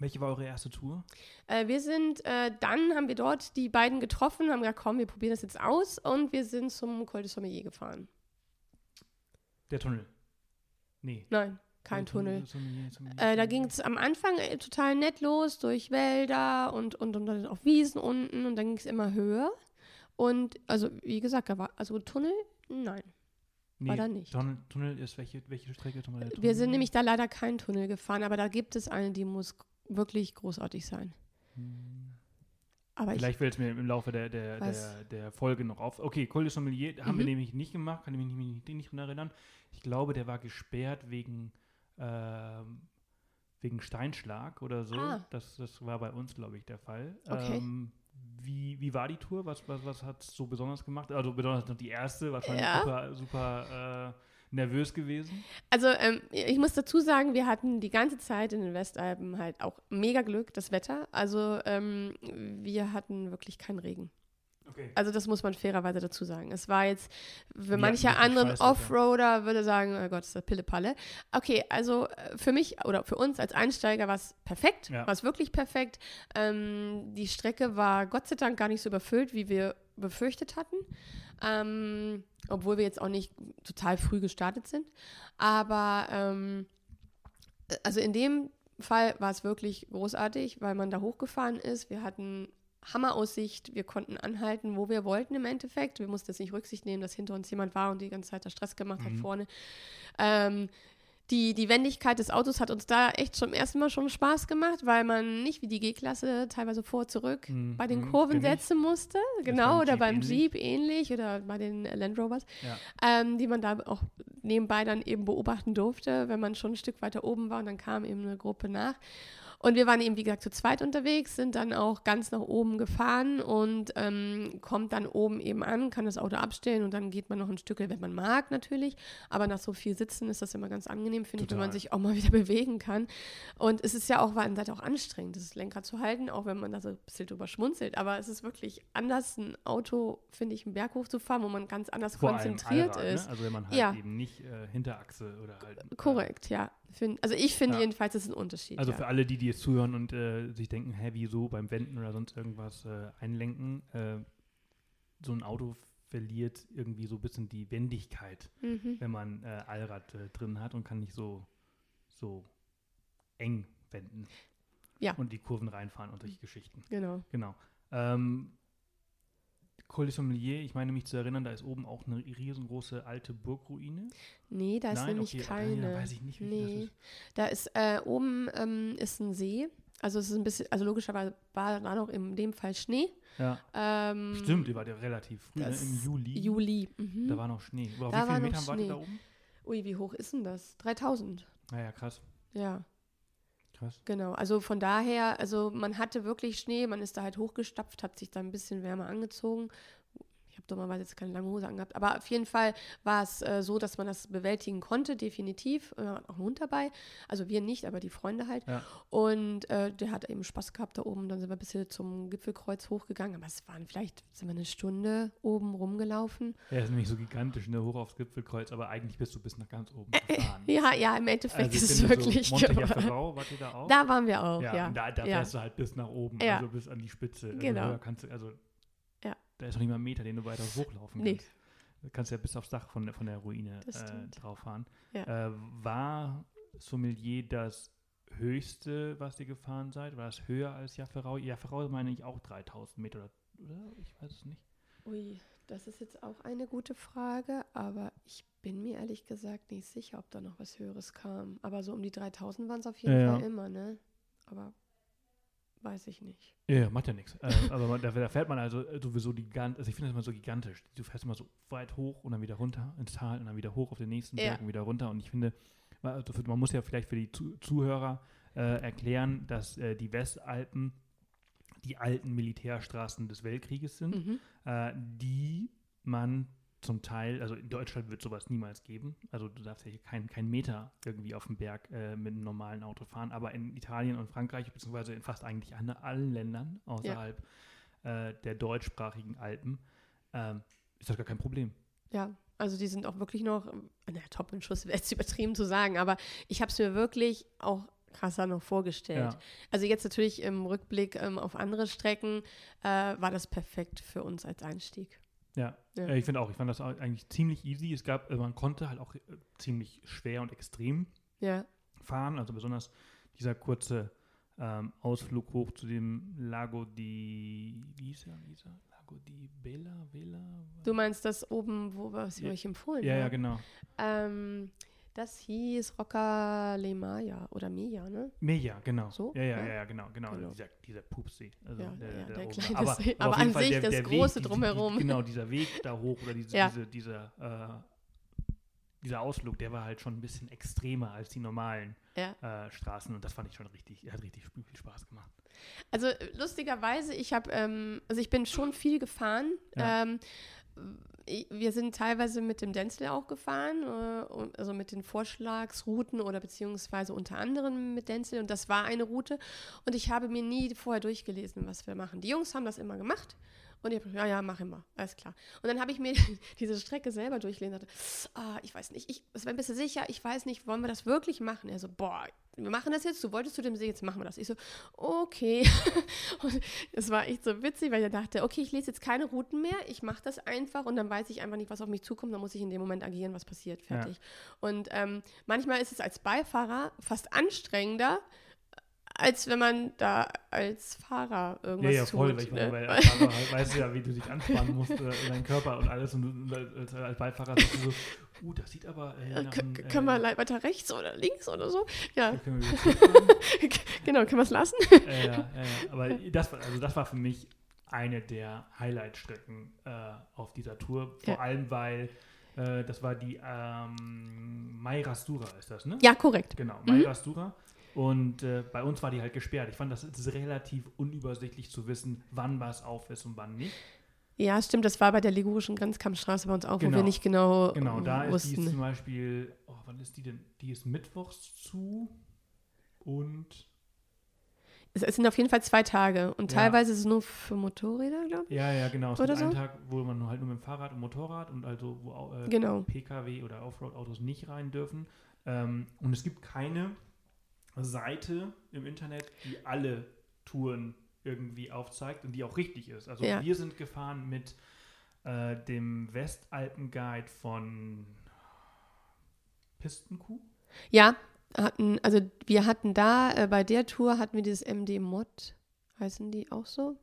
A: welche war eure erste Tour?
C: Äh, wir sind, äh, dann haben wir dort die beiden getroffen, haben gesagt, komm, wir probieren das jetzt aus und wir sind zum Col de Sommelier gefahren.
A: Der Tunnel. Nee.
C: Nein, kein
A: Der
C: Tunnel.
A: Sommelier, Sommelier,
C: Äh, da ging es am Anfang äh, total nett los, durch Wälder und, und, und dann auf Wiesen unten und dann ging es immer höher. Und also, wie gesagt, da war, also Tunnel, nein. war da nicht.
A: Tunnel, Tunnel ist welche, welche Strecke? Tunnel, der
C: Wir
A: Tunnel?
C: sind nämlich da leider keinen Tunnel gefahren, aber da gibt es eine, die muss wirklich großartig sein.
A: Hm.
C: Aber ich,
A: Vielleicht fällt es mir im Laufe der, der, der, der Folge noch auf. Okay, Col de Sommelier haben wir
C: Mhm.
A: nämlich nicht gemacht, kann ich mich nicht, nicht dran erinnern. Ich glaube, der war gesperrt wegen, ähm, wegen Steinschlag oder so.
C: Ah.
A: Das, das war bei uns, glaube ich, der Fall.
C: Okay.
A: Ähm, wie, wie war die Tour? Was, was, was hat es so besonders gemacht? Also besonders noch die erste, wahrscheinlich
C: Ja.
A: super, super äh, nervös gewesen.
C: Also ähm, ich muss dazu sagen, wir hatten die ganze Zeit in den Westalpen halt auch mega Glück, das Wetter. Also ähm, wir hatten wirklich keinen Regen.
A: Okay.
C: Also das muss man fairerweise dazu sagen. Es war jetzt, für
A: hatten
C: manche
A: richtig
C: anderen. Offroader würde sagen, oh Gott, ist das Pillepalle. Okay, also äh, für mich oder für uns als Einsteiger war es perfekt,
A: Ja.
C: war es wirklich perfekt. Ähm, die Strecke war Gott sei Dank gar nicht so überfüllt, wie wir befürchtet hatten. Ähm, obwohl wir jetzt auch nicht total früh gestartet sind. Aber ähm, also in dem Fall war es wirklich großartig, weil man da hochgefahren ist. Wir hatten Hammeraussicht, wir konnten anhalten, wo wir wollten im Endeffekt. Wir mussten jetzt nicht Rücksicht nehmen, dass hinter uns jemand war und die ganze Zeit da Stress gemacht hat
A: Mhm.
C: vorne. Ähm, die, die Wendigkeit des Autos hat uns da echt zum ersten Mal schon Spaß gemacht, weil man nicht wie die G-Klasse teilweise vor, zurück
A: Mhm,
C: bei den
A: mhm,
C: Kurven setzen musste. Genau,
A: beim
C: oder
A: Jeep
C: beim
A: ähnlich.
C: Jeep ähnlich oder bei den Land Rovers
A: Ja.
C: ähm, die man da auch nebenbei dann eben beobachten durfte, wenn man schon ein Stück weiter oben war und dann kam eben eine Gruppe nach. Und wir waren eben, wie gesagt, zu zweit unterwegs, sind dann auch ganz nach oben gefahren und ähm, kommt dann oben eben an, kann das Auto abstellen und dann geht man noch ein Stück, wenn man mag natürlich. Aber nach so viel Sitzen ist das immer ganz angenehm, finde ich, wenn man sich auch mal wieder bewegen kann. Und es ist ja auch auf der anderen Seite auch anstrengend, das Lenkrad zu halten, auch wenn man da so ein bisschen drüber schmunzelt. Aber es ist wirklich anders, ein Auto, finde ich, einen Berg hochzufahren, wo man ganz anders
A: Vor
C: konzentriert
A: Allrad,
C: ist.
A: Ne? Also wenn man halt
C: Ja.
A: eben nicht äh, Hinterachse oder halt. äh,
C: Korrekt, ja. Find, also ich finde
A: Ja.
C: jedenfalls, das ist ein Unterschied.
A: Also
C: ja.
A: für alle, die, die jetzt zuhören und äh, sich denken, hä, wieso beim Wenden oder sonst irgendwas äh, einlenken, äh, so ein Auto verliert irgendwie so ein bisschen die Wendigkeit,
C: mhm.
A: wenn man äh, Allrad äh, drin hat und kann nicht so, so eng wenden.
C: Ja.
A: Und die Kurven reinfahren und solche Geschichten.
C: Genau.
A: Genau. Ähm, Col de Sommelier, ich meine mich zu erinnern, da ist oben auch eine riesengroße alte Burgruine.
C: Nee, da ist
A: Nein,
C: nämlich
A: okay,
C: keine.
A: dann weiß ich nicht, wie viel das
C: nee.
A: ist.
C: Da ist äh, oben ähm, ist ein See. Also es ist ein bisschen, also logischerweise war da noch in dem Fall Schnee.
A: Ja,
C: Ähm,
A: stimmt, die war ja relativ früh, ne? im Juli.
C: Juli. Mhm.
A: Da war noch Schnee. Oder auf
C: Da
A: wie vielen
C: noch
A: Metern wart ihr da oben?
C: Ui, wie hoch ist denn das? 3000.
A: Naja, krass.
C: Ja,
A: Krass.
C: genau. Also von daher, also man hatte wirklich Schnee, man ist da halt hochgestapft, hat sich da ein bisschen wärmer angezogen. Habe dummerweise jetzt keine lange Hose angehabt. Aber auf jeden Fall war es äh, so, dass man das bewältigen konnte, definitiv. Wir hatten auch einen Hund dabei. Also wir nicht, aber die Freunde halt.
A: Ja.
C: Und äh, der hat eben Spaß gehabt da oben. Dann sind wir ein bisschen zum Gipfelkreuz hochgegangen. Aber es waren vielleicht, sind wir eine Stunde oben rumgelaufen.
A: Ja, ist nämlich so gigantisch, ne? Hoch aufs Gipfelkreuz, aber eigentlich bist du bis nach ganz oben gefahren.
C: Ja, ja, im Endeffekt
A: Also
C: ist es wirklich
A: So Monte. Jafferau, wart ihr da auch?
C: Da waren wir auch,
A: ja,
C: ja.
A: da, da
C: ja.
A: fährst du halt bis nach oben,
C: Ja.
A: also bis an die Spitze. Also
C: Genau.
A: höher kannst du, also
C: Ja.
A: Da ist noch nicht mal ein Meter, den du weiter hochlaufen
C: Nee.
A: kannst. Du kannst ja bis aufs Dach von, der- von der Ruine äh, drauf fahren.
C: Ja.
A: Äh, war Sommelier das höchste, was ihr gefahren seid? War das höher als Jafferau? Jafferau meine ich auch 3000 Meter, oder? oder? Ich weiß es nicht.
C: Ui, das ist jetzt auch eine gute Frage, aber ich bin mir ehrlich gesagt nicht sicher, ob da noch was Höheres kam. Aber so um die 3000 waren es auf jeden
A: Ja,
C: Fall
A: ja.
C: immer, ne? Aber weiß ich nicht.
A: Ja, ja, macht ja nichts. Äh, aber man, da, da fährt man also äh, sowieso die ganz, also ich finde das immer so gigantisch. Du fährst immer so weit hoch und dann wieder runter ins Tal und dann wieder hoch auf den nächsten
C: Ja.
A: Berg und wieder runter. Und ich finde, also man muss ja vielleicht für die Zu Zuhörer äh, erklären, dass äh, die Westalpen die alten Militärstraßen des Weltkrieges sind,
C: Mhm.
A: äh, die man zum Teil, also in Deutschland wird sowas niemals geben. Also du darfst ja hier keinen kein Meter irgendwie auf dem Berg äh, mit einem normalen Auto fahren. Aber in Italien und Frankreich, beziehungsweise in fast eigentlich an allen Ländern außerhalb äh, der deutschsprachigen Alpen, ähm, ist das gar kein Problem.
C: Ja, also die sind auch wirklich noch, na, top im Schuss wäre jetzt übertrieben zu sagen, aber ich habe es mir wirklich auch krasser noch vorgestellt.
A: Ja.
C: Also jetzt natürlich im Rückblick ähm, auf andere Strecken äh, war das perfekt für uns als Einstieg.
A: Ja,
C: Ja.
A: Äh, ich finde auch, ich fand das eigentlich ziemlich easy. Es gab, äh, man konnte halt auch äh, ziemlich schwer und extrem
C: Ja,
A: fahren, also besonders dieser kurze ähm, Ausflug hoch zu dem Lago di, hieß er? Lago di Bella, Vela?
C: du meinst das oben, wo was
A: Ja.
C: euch empfohlen
A: Ja, ja, genau.
C: Ähm, das hieß Rocca Le Maya oder Mia, ne?
A: Meja, genau.
C: So?
A: Ja, ja,
C: Ja.
A: ja, genau, genau.
C: Genau.
A: Dieser, dieser Pupsee. Also
C: Ja, ja, der
A: oben.
C: kleine
A: aber,
C: See.
A: aber,
C: Aber an sich
A: der,
C: das
A: der
C: große
A: Weg, die-
C: drumherum.
A: Die, genau, dieser Weg da hoch oder diese,
C: Ja.
A: diese, dieser, äh, dieser Ausflug, der war halt schon ein bisschen extremer als die normalen äh, Straßen und das fand ich schon richtig, hat richtig viel Spaß gemacht.
C: Also lustigerweise, ich habe, ähm, also ich bin schon viel gefahren. Ähm, wir sind teilweise mit dem Denzel auch gefahren, äh, also mit den Vorschlagsrouten oder beziehungsweise unter anderem mit Denzel. Und das war eine Route. Und ich habe mir nie vorher durchgelesen, was wir machen. Die Jungs haben das immer gemacht. Und ich habe ja, ja, mach immer, alles klar. Und dann habe ich mir diese Strecke selber durchgelesen und dachte, ah, ich weiß nicht, ich, war ein bisschen sicher, ich weiß nicht, wollen wir das wirklich machen? Er so, boah, wir machen das jetzt, du wolltest zu dem See, jetzt machen wir das. Ich so, okay. Und es war echt so witzig, weil ich dachte, okay, ich lese jetzt keine Routen mehr, ich mache das einfach und dann weiß ich einfach nicht, was auf mich zukommt, dann muss ich in dem Moment agieren, was passiert,
A: Ja.
C: fertig. Und ähm, manchmal ist es als Beifahrer fast anstrengender, als wenn man da als Fahrer
A: Ja,
C: irgendwas
A: ja, voll,
C: tut.
A: weil ich
C: ne?
A: meine, weil als Fahrer halt, weißt du ja, wie du dich anspannen musst äh, in deinen Körper und alles und als, als Beifahrer sagst du so, uh, das sieht aber äh,
C: Äh,
A: nach einem, äh,
C: Können wir le- weiter rechts oder links oder so? Ja,
A: können wir
C: genau, können wir es lassen?
A: äh, ja, ja, ja. Aber das war, also das war für mich eine der Highlight-Strecken äh, auf dieser Tour. Vor
C: Ja.
A: allem, weil äh, das war die ähm, Mairastura, ist das, ne?
C: Ja, korrekt.
A: Genau,
C: Mhm.
A: Und äh, bei uns war die halt gesperrt. Ich fand, das ist relativ unübersichtlich zu wissen, wann was auf ist und wann nicht.
C: Ja, stimmt, das war bei der ligurischen Grenzkampfstraße bei uns auch, wo
A: Genau.
C: wir nicht genau,
A: Genau, da ist die
C: wussten.
A: zum Beispiel, oh, wann ist die denn? Die ist mittwochs zu und
C: Es, es sind auf jeden Fall zwei Tage und
A: Ja.
C: teilweise ist es nur für Motorräder, glaube ich.
A: ja, ja, genau. Es
C: Oder
A: gibt einen
C: so?
A: Tag, wo man halt nur mit dem Fahrrad und Motorrad und also wo äh,
C: Genau.
A: Pkw oder Offroad-Autos nicht rein dürfen. Ähm, und es gibt keine Seite im Internet, die alle Touren irgendwie aufzeigt und die auch richtig ist. Also
C: Ja.
A: wir sind gefahren mit äh, dem Westalpen-Guide von Pistenkuh.
C: Ja, hatten, also wir hatten da, äh, bei der Tour hatten wir dieses MD-Mod, heißen die auch so?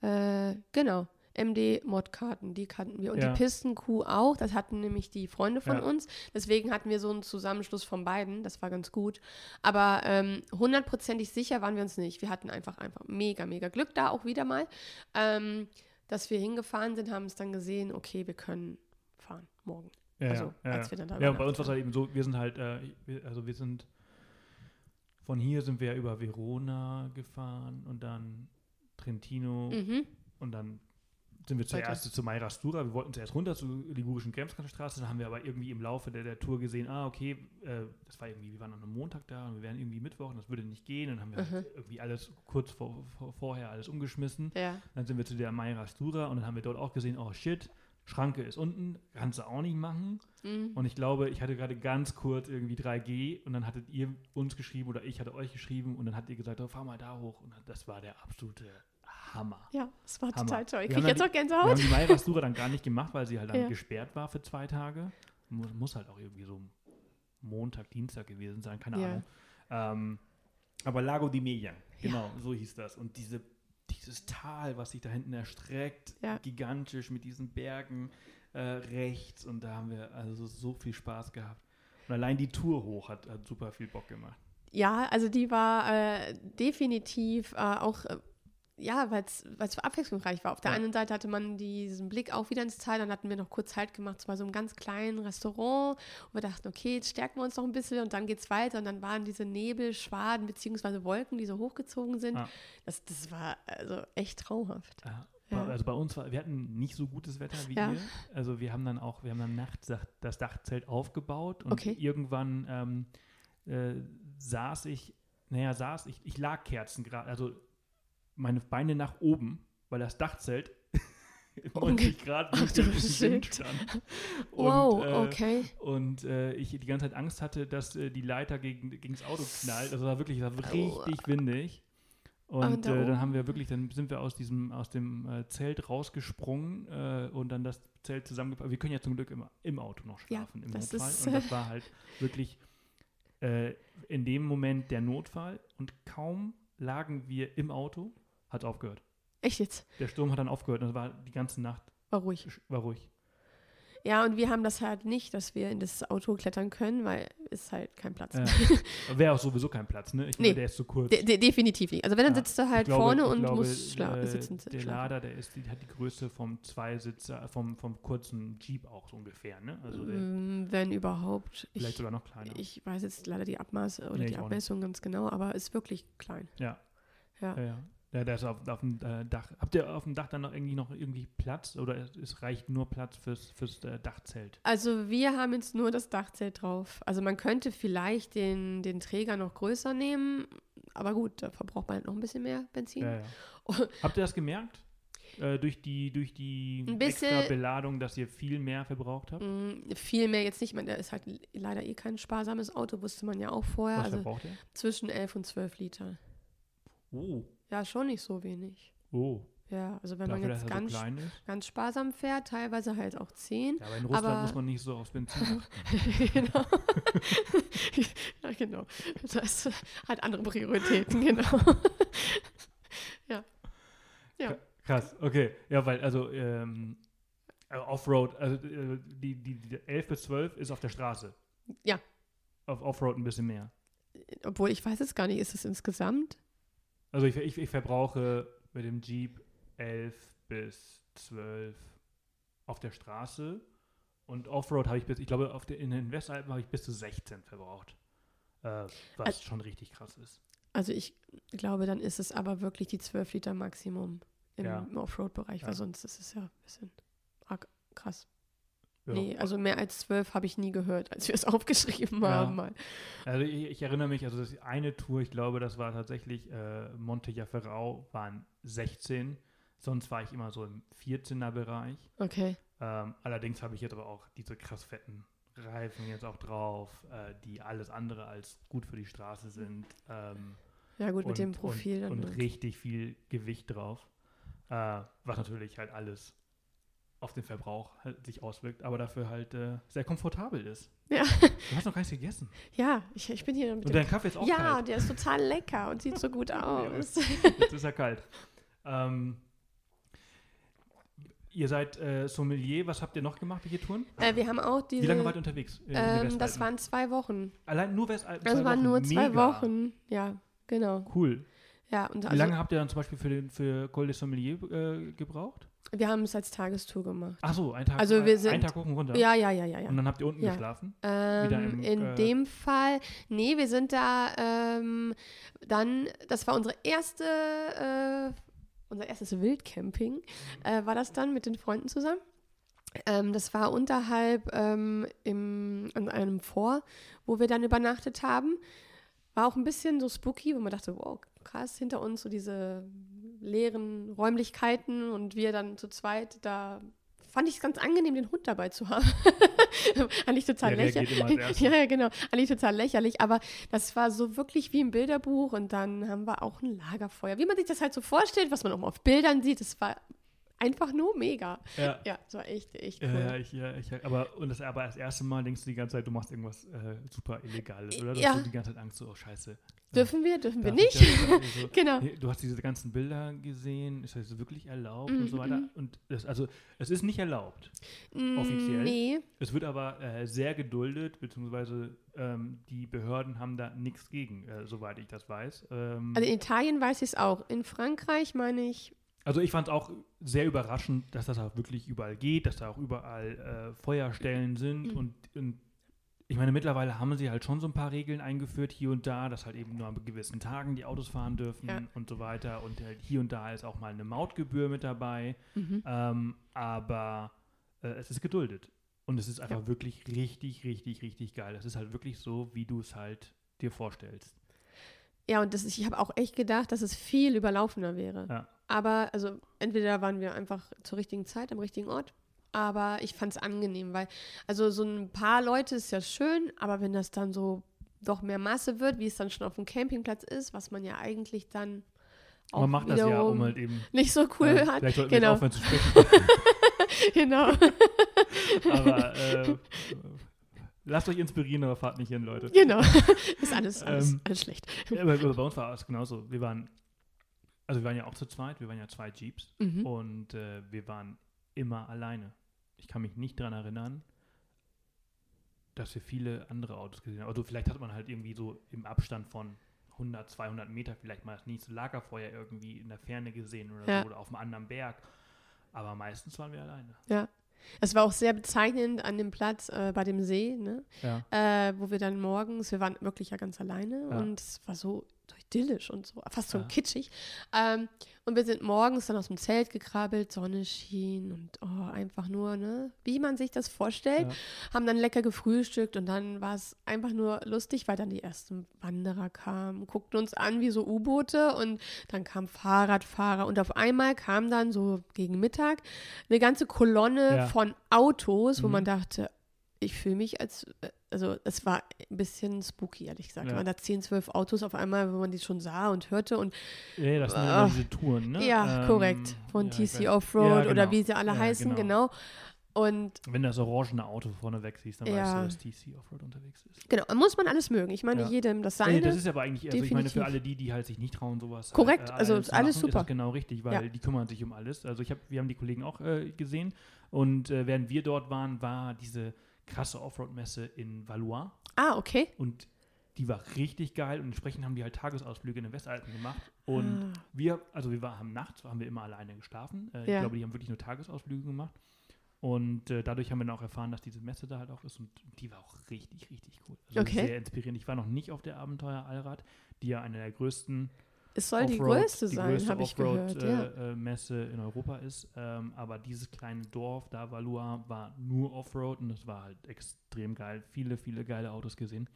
C: Äh, genau, MD-Mod-Karten, die kannten wir. Und
A: Ja.
C: die Pistenkuh auch, das hatten nämlich die Freunde von
A: Ja.
C: uns. Deswegen hatten wir so einen Zusammenschluss von beiden, das war ganz gut. Aber ähm, hundertprozentig sicher waren wir uns nicht. Wir hatten einfach, einfach mega, mega Glück da auch wieder mal. Ähm, dass wir hingefahren sind, haben es dann gesehen, okay, wir können fahren morgen.
A: Ja,
C: Also,
A: ja,
C: als wir dann da
A: Ja, und bei uns war es halt eben so, wir sind halt, äh, also wir sind, von hier sind wir über Verona gefahren und dann Trentino
C: Mhm.
A: und dann sind wir
C: Weiter.
A: zuerst zu Mayra Stura. Wir wollten zuerst runter zur ligurischen Grenzstraße. Dann haben wir aber irgendwie im Laufe der, der Tour gesehen, ah, okay, äh, das war irgendwie, wir waren an einem Montag da und wir wären irgendwie Mittwoch und das würde nicht gehen. Und dann haben wir halt irgendwie alles kurz vor, vor, vorher alles umgeschmissen.
C: Ja.
A: Dann sind wir zu der Mayra Stura und dann haben wir dort auch gesehen, oh shit, Schranke ist unten, kannst du auch nicht machen.
C: Mhm.
A: Und ich glaube, ich hatte gerade ganz kurz irgendwie 3G und dann hattet ihr uns geschrieben oder ich hatte euch geschrieben und dann habt ihr gesagt, oh, fahr mal da hoch. Und das war der absolute Hammer.
C: Ja, es war
A: Hammer.
C: total toll. Ich kriege jetzt auch
A: Wir haben
C: Gänsehaut.
A: die Mayra Stura dann gar nicht gemacht, weil sie halt dann
C: Ja.
A: gesperrt war für zwei Tage. Muss, muss halt auch irgendwie so Montag, Dienstag gewesen sein, keine
C: Ja.
A: Ahnung. Ähm, aber Lago di Mejan, genau, so hieß das. Und diese, dieses Tal, was sich da hinten erstreckt,
C: Ja.
A: gigantisch mit diesen Bergen äh, rechts. Und da haben wir also so viel Spaß gehabt. Und allein die Tour hoch hat, hat super viel Bock gemacht.
C: Ja, also die war äh, definitiv äh, auch, äh, ja, weil es abwechslungsreich war. Auf der
A: Ja.
C: einen Seite hatte man diesen Blick auch wieder ins Tal, dann hatten wir noch kurz Halt gemacht, zu so einem ganz kleinen Restaurant. Und wir dachten, okay, jetzt stärken wir uns noch ein bisschen und dann geht's weiter. Und dann waren diese Nebelschwaden bzw. Wolken, die so hochgezogen sind.
A: Ah.
C: Das, das war also echt traumhaft.
A: Ja.
C: Ja.
A: Also bei uns war, wir hatten nicht so gutes Wetter wie
C: Ja.
A: ihr. Also wir haben dann auch, wir haben dann nachts das- das Dachzelt aufgebaut und
C: Okay.
A: irgendwann ähm, äh, saß ich, naja, saß ich, ich lag Kerzen gerade, also meine Beine nach oben, weil das Dachzelt 90 Grad Wind stand. Und,
C: wow,
A: äh,
C: okay.
A: Und äh, ich die ganze Zeit Angst hatte, dass äh, die Leiter gegen, gegen das Auto knallt. Also war wirklich, es war richtig windig. Und
C: da
A: äh, dann haben wir wirklich, dann sind wir aus diesem, aus dem äh, Zelt rausgesprungen äh, und dann das Zelt zusammengepackt. Wir können ja zum Glück im, im Auto noch
C: Ja,
A: schlafen, im
C: das
A: Notfall. und das war halt wirklich in dem Moment der Notfall und kaum lagen wir im Auto, hat aufgehört.
C: Echt jetzt?
A: Der Sturm hat dann aufgehört und es war die ganze Nacht,
C: War ruhig.
A: war ruhig.
C: Ja, und wir haben das halt nicht, dass wir in das Auto klettern können, weil ist halt kein Platz.
A: Ja. Wäre auch sowieso kein Platz, ne? Ich
C: Nee.
A: meine, der ist zu kurz.
C: De de definitiv nicht. Also wenn, dann
A: Ja,
C: sitzt du halt
A: glaube-
C: vorne und
A: glaube,
C: musst schla
A: äh,
C: sitzen.
A: Der
C: schlafen.
A: Lader, der ist, die hat die Größe vom Zweisitzer, vom, vom kurzen Jeep auch so ungefähr, ne? Also
C: Mm, wenn überhaupt.
A: vielleicht
C: Ich,
A: sogar noch kleiner.
C: ich weiß jetzt leider die Abmaße oder
A: Nee,
C: die. Abmessung ganz genau, aber ist wirklich klein.
A: ja,
C: Ja.
A: ja, ja. Ja, der ist auf, auf dem äh, Dach. Habt ihr auf dem Dach dann noch irgendwie noch irgendwie Platz oder es, reicht nur Platz fürs, fürs äh, Dachzelt?
C: Also wir haben jetzt nur das Dachzelt drauf. Also man könnte vielleicht den, den Träger noch größer nehmen, aber gut, da verbraucht man halt noch ein bisschen mehr Benzin.
A: Ja, ja. Habt ihr das gemerkt? Äh, durch die, durch die
C: bisschen-
A: extra Beladung, dass ihr viel mehr verbraucht habt?
C: Mm, Viel mehr jetzt nicht. Ich meine, der ist halt leider eh kein sparsames Auto, wusste man ja auch vorher.
A: Was
C: Also
A: verbraucht ihr?
C: zwischen 11 und 12 Liter.
A: Oh,
C: Ja, schon nicht so wenig.
A: oh.
C: Ja, also wenn
A: Dafür,
C: man jetzt
A: so
C: ganz,
A: ist.
C: ganz sparsam fährt, teilweise halt auch 10.
A: Ja, aber in Russland
C: aber-
A: muss man nicht so aufs Benzin achten.
C: genau. ja, genau. Das hat andere Prioritäten, genau. ja. Ja.
A: Krass, okay. Ja, weil, also, ähm, äh, Offroad, also äh, die, die, die 11 bis 12 ist auf der Straße.
C: Ja.
A: Auf Offroad ein bisschen mehr.
C: Obwohl ich weiß es gar nicht, ist es insgesamt?
A: Also ich, ich, ich verbrauche mit dem Jeep 11 bis 12 auf der Straße und Offroad habe ich bis, ich glaube, auf der, in den Westalpen habe ich bis zu 16 verbraucht. Äh, was
C: Also-
A: schon richtig krass ist.
C: Also ich glaube, dann ist es aber wirklich die 12 Liter Maximum im
A: Ja.
C: Offroad-Bereich, weil
A: Ja.
C: sonst ist es ja ein bisschen arg krass.
A: Ja.
C: Nee, also mehr als 12 habe ich nie gehört, als wir es aufgeschrieben
A: Ja.
C: haben mal.
A: Also ich, ich erinnere mich, also das eine Tour, ich glaube, das war tatsächlich äh, Monte Jaferau, waren 16. Sonst war ich immer so im 14er Bereich.
C: Okay.
A: Ähm, allerdings habe ich jetzt aber auch diese krass fetten Reifen jetzt auch drauf, äh, die alles andere als gut für die Straße sind. Ähm,
C: Ja gut,
A: und,
C: mit dem Profil
A: und,
C: dann.
A: und
C: halt.
A: richtig viel Gewicht drauf. Äh, was natürlich halt alles auf den Verbrauch halt sich auswirkt, aber dafür halt äh, sehr komfortabel ist.
C: Ja.
A: Du hast noch gar nichts gegessen.
C: Ja, ich, ich bin hier mit
A: Und dein Kaffee ist auch
C: Ja,
A: kalt.
C: der ist total lecker und sieht so gut aus.
A: Jetzt ist er kalt. Ähm, ihr seid äh, Sommelier. Was habt ihr noch gemacht? Welche Touren?
C: äh, wir haben auch diese.
A: Wie lange wart ihr unterwegs? den
C: ähm, das waren zwei Wochen.
A: Allein nur Westalpen?
C: Das
A: zwei
C: waren
A: Wochen.
C: nur zwei
A: Mega.
C: Wochen. Ja, genau.
A: Cool.
C: Ja, und
A: Wie
C: also,
A: lange habt ihr dann zum Beispiel für, den, für Col de Sommelier äh, gebraucht?
C: Wir haben es als Tagestour gemacht.
A: Ach so, ein Tag,
C: Also wir sind-
A: einen Tag hoch und runter.
C: Ja, ja, ja, ja, ja.
A: Und dann habt ihr unten
C: Ja.
A: geschlafen?
C: Ähm,
A: im,
C: in
A: äh,
C: dem Fall, nee, wir sind da ähm, dann, das war unsere erste äh, unser erstes Wildcamping, äh, war das dann mit den Freunden zusammen. Ähm, das war unterhalb ähm, im, an einem Vor, wo wir dann übernachtet haben. War auch ein bisschen so spooky, wo man dachte, wow, krass, hinter uns so diese leeren Räumlichkeiten und wir dann zu zweit da fand ich es ganz angenehm, den Hund dabei zu haben. eigentlich total
A: reagiert
C: lächerlich. Ja, ja, genau. Eigentlich total lächerlich, aber das war so wirklich wie im Bilderbuch und dann haben wir auch ein Lagerfeuer. Wie man sich das halt so vorstellt, was man auch mal auf Bildern sieht, das war einfach nur mega.
A: Ja.
C: Ja, das war echt, echt cool.
A: Ja, ja, ich, ja, ich, aber, und das, aber das erste Mal denkst du die ganze Zeit, du machst irgendwas äh, super Illegales, oder? Du
C: Ja.
A: hast die ganze Zeit Angst, so, oh Scheiße.
C: Dürfen wir, dürfen wir nicht?
A: Also,
C: Genau.
A: nee, Du hast diese ganzen Bilder gesehen, ist das wirklich erlaubt
C: Mhm,
A: und so weiter. Und das, also, es ist nicht erlaubt.
C: Mm,
A: offiziell?
C: Nee.
A: Es wird aber äh, sehr geduldet, beziehungsweise ähm, die Behörden haben da nichts gegen, äh, soweit ich das weiß. Ähm,
C: Also in Italien weiß ich es auch. In Frankreich meine ich,
A: Also ich fand es auch sehr überraschend, dass das auch wirklich überall geht, dass da auch überall äh, Feuerstellen sind
C: Mhm.
A: und, und ich meine, mittlerweile haben sie halt schon so ein paar Regeln eingeführt hier und da, dass halt eben nur an gewissen Tagen die Autos fahren dürfen
C: Ja.
A: und so weiter und halt hier und da ist auch mal eine Mautgebühr mit dabei,
C: mhm.
A: ähm, aber äh, es ist geduldet und es ist einfach wirklich richtig, richtig, richtig geil. Es ist halt wirklich so, wie du es halt dir vorstellst.
C: ja, und das, ist- ich habe auch echt gedacht, dass es viel überlaufender wäre.
A: Ja.
C: Aber, also, entweder waren wir einfach zur richtigen Zeit am richtigen Ort, aber ich fand es angenehm, weil, also, so ein paar Leute ist ja schön, aber wenn das dann so doch mehr Masse wird, wie es dann schon auf dem Campingplatz ist, was man ja eigentlich dann auch
A: Man macht das ja, um halt eben
C: nicht so cool
A: äh,
C: hat.
A: Vielleicht sollten wir
C: Genau.
A: jetzt aufhören zu sprechen.
C: genau.
A: Aber äh, lasst euch inspirieren, aber fahrt nicht hin, Leute.
C: genau. ist alles, alles,
A: Ähm,
C: alles schlecht.
A: Ja, aber bei uns war es genauso. Wir waren, also wir waren ja auch zu zweit, wir waren ja zwei Jeeps
C: Mhm.
A: und äh, wir waren immer alleine. Ich kann mich nicht daran erinnern, dass wir viele andere Autos gesehen haben. Also vielleicht hat man halt irgendwie so im Abstand von 100, 200 Meter vielleicht mal das nächste Lagerfeuer irgendwie in der Ferne gesehen oder
C: Ja.
A: so oder auf einem anderen Berg. Aber meistens waren wir alleine.
C: Es war auch sehr bezeichnend an dem Platz äh, bei dem See, ne?
A: Ja.
C: äh, wo wir dann morgens, wir waren wirklich ja ganz alleine
A: Ja.
C: und es war so, so idyllisch und so, fast so
A: Ja.
C: kitschig. Ähm, und wir sind morgens dann aus dem Zelt gekrabbelt, Sonne schien und oh, einfach nur, ne, wie man sich das vorstellt.
A: Ja.
C: Haben dann lecker gefrühstückt und dann war es einfach nur lustig, weil dann die ersten Wanderer kamen, guckten uns an wie so U-Boote und dann kamen Fahrradfahrer und auf einmal kam dann so gegen Mittag eine ganze Kolonne
A: Ja.
C: von Autos, wo
A: Mhm.
C: man dachte, ich fühle mich als, äh, also es war ein bisschen spooky, ehrlich gesagt.
A: Ja.
C: Da waren da 10, 12 Autos auf einmal, wo man die schon sah und hörte und
A: Ja, das sind immer diese Touren, ne?
C: ja,
A: Ähm,
C: korrekt, von
A: ja,
C: TC Offroad
A: Ja,
C: oder
A: genau.
C: wie sie alle heißen,
A: genau.
C: genau. Und
A: Wenn du das orangene Auto vorne weg siehst, dann weißt du, dass TC Offroad unterwegs ist.
C: genau, muss man alles mögen. Ich meine, jedem das seine.
A: das ist aber eigentlich, also ich meine, für
C: Definitiv.
A: alle die, die halt sich nicht trauen, sowas.
C: Korrekt,
A: äh,
C: also ist alles
A: machen,
C: super.
A: Ist genau richtig, weil die kümmern sich um alles. Also ich habe, wir haben die Kollegen auch äh, gesehen und äh, während wir dort waren, war diese krasse Offroad-Messe in Valois
C: ah, okay.
A: und die war richtig geil und entsprechend haben die halt Tagesausflüge in den Westalpen gemacht und
C: Ah.
A: wir, also wir war, haben nachts, haben wir immer alleine geschlafen. Äh,
C: Ja.
A: Ich glaube, die haben wirklich nur Tagesausflüge gemacht. Und äh, dadurch haben wir dann auch erfahren, dass diese Messe da halt auch ist und die war auch richtig, richtig cool. Also
C: Okay.
A: sehr inspirierend. Ich war noch nicht auf der Abenteuer Allrad, die ja eine der größten
C: Es soll die größte
A: die
C: sein, habe ich gehört. Ja.
A: Offroad, äh, äh, Messe in Europa ist. Ähm, aber dieses kleine Dorf, da Valois, war nur Offroad und es war halt extrem geil. Viele, viele geile Autos gesehen.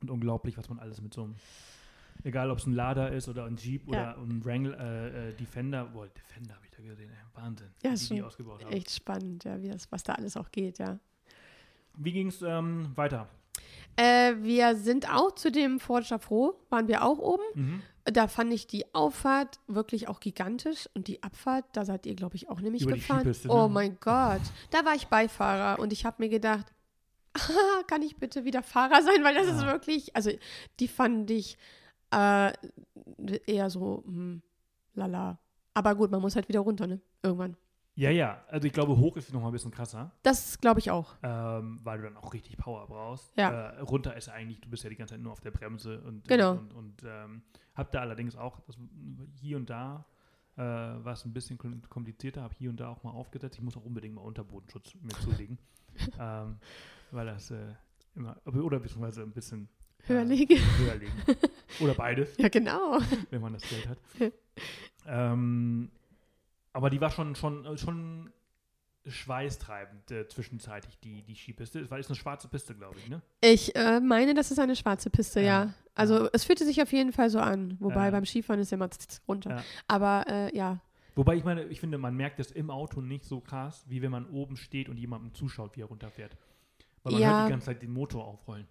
A: Und unglaublich, was man alles mit so einem, egal ob es ein Lader ist oder ein Jeep
C: Ja.
A: oder ein Wrangler, äh, äh, Defender, boah, Defender habe ich da gesehen, ey. Wahnsinn,
C: Ja,
A: wie
C: ist
A: die
C: schon
A: ausgebaut haben.
C: Echt spannend, ja, wie das, was da alles auch geht, ja.
A: Wie ging es ähm, weiter?
C: Äh, wir sind auch zu dem Fort Chaffro, waren wir auch oben.
A: Mhm.
C: Da fand ich die Auffahrt wirklich auch gigantisch und die Abfahrt, da seid ihr, glaube ich, auch nämlich
A: Über
C: gefahren.
A: Skipiste,
C: oh
A: ne?
C: mein Gott, da war ich Beifahrer und ich habe mir gedacht, kann ich bitte wieder Fahrer sein, weil das ist
A: Ja.
C: wirklich, also die fand ich äh, eher so, hm, lala. Aber gut, man muss halt wieder runter, ne? Irgendwann.
A: Ja, ja, also ich glaube, hoch ist noch mal ein bisschen krasser.
C: Das glaube ich auch.
A: ähm, weil du dann auch richtig Power brauchst.
C: Ja.
A: Äh, runter ist eigentlich, du bist ja die ganze Zeit nur auf der Bremse und,
C: Genau.
A: und, und ähm, hab da allerdings auch das, hier und da äh, war es ein bisschen kom- komplizierter, habe hier und da auch mal aufgesetzt. Ich muss auch unbedingt mal Unterbodenschutz mir zulegen, ähm, weil das äh, immer, oder beziehungsweise ein bisschen
C: Höher
A: äh,
C: liegen.
A: höher legen. Oder beides,
C: Ja, genau.
A: wenn man das Geld hat. Ähm, aber die war schon, schon, schon schweißtreibend äh, zwischenzeitlich, die, die Skipiste. Es war ist eine schwarze Piste, glaube ich, ne?
C: Ich äh, meine, das ist eine schwarze Piste, ja.
A: Ja,
C: Also
A: ja.
C: es fühlte sich auf jeden Fall so an. Wobei
A: Ja.
C: beim Skifahren ist ja immer runter.
A: Ja.
C: Aber äh, ja.
A: Wobei ich meine, ich finde, man merkt es im Auto nicht so krass, wie wenn man oben steht und jemandem zuschaut, wie er runterfährt. Weil man
C: Ja.
A: hört die ganze Zeit den Motor aufrollen.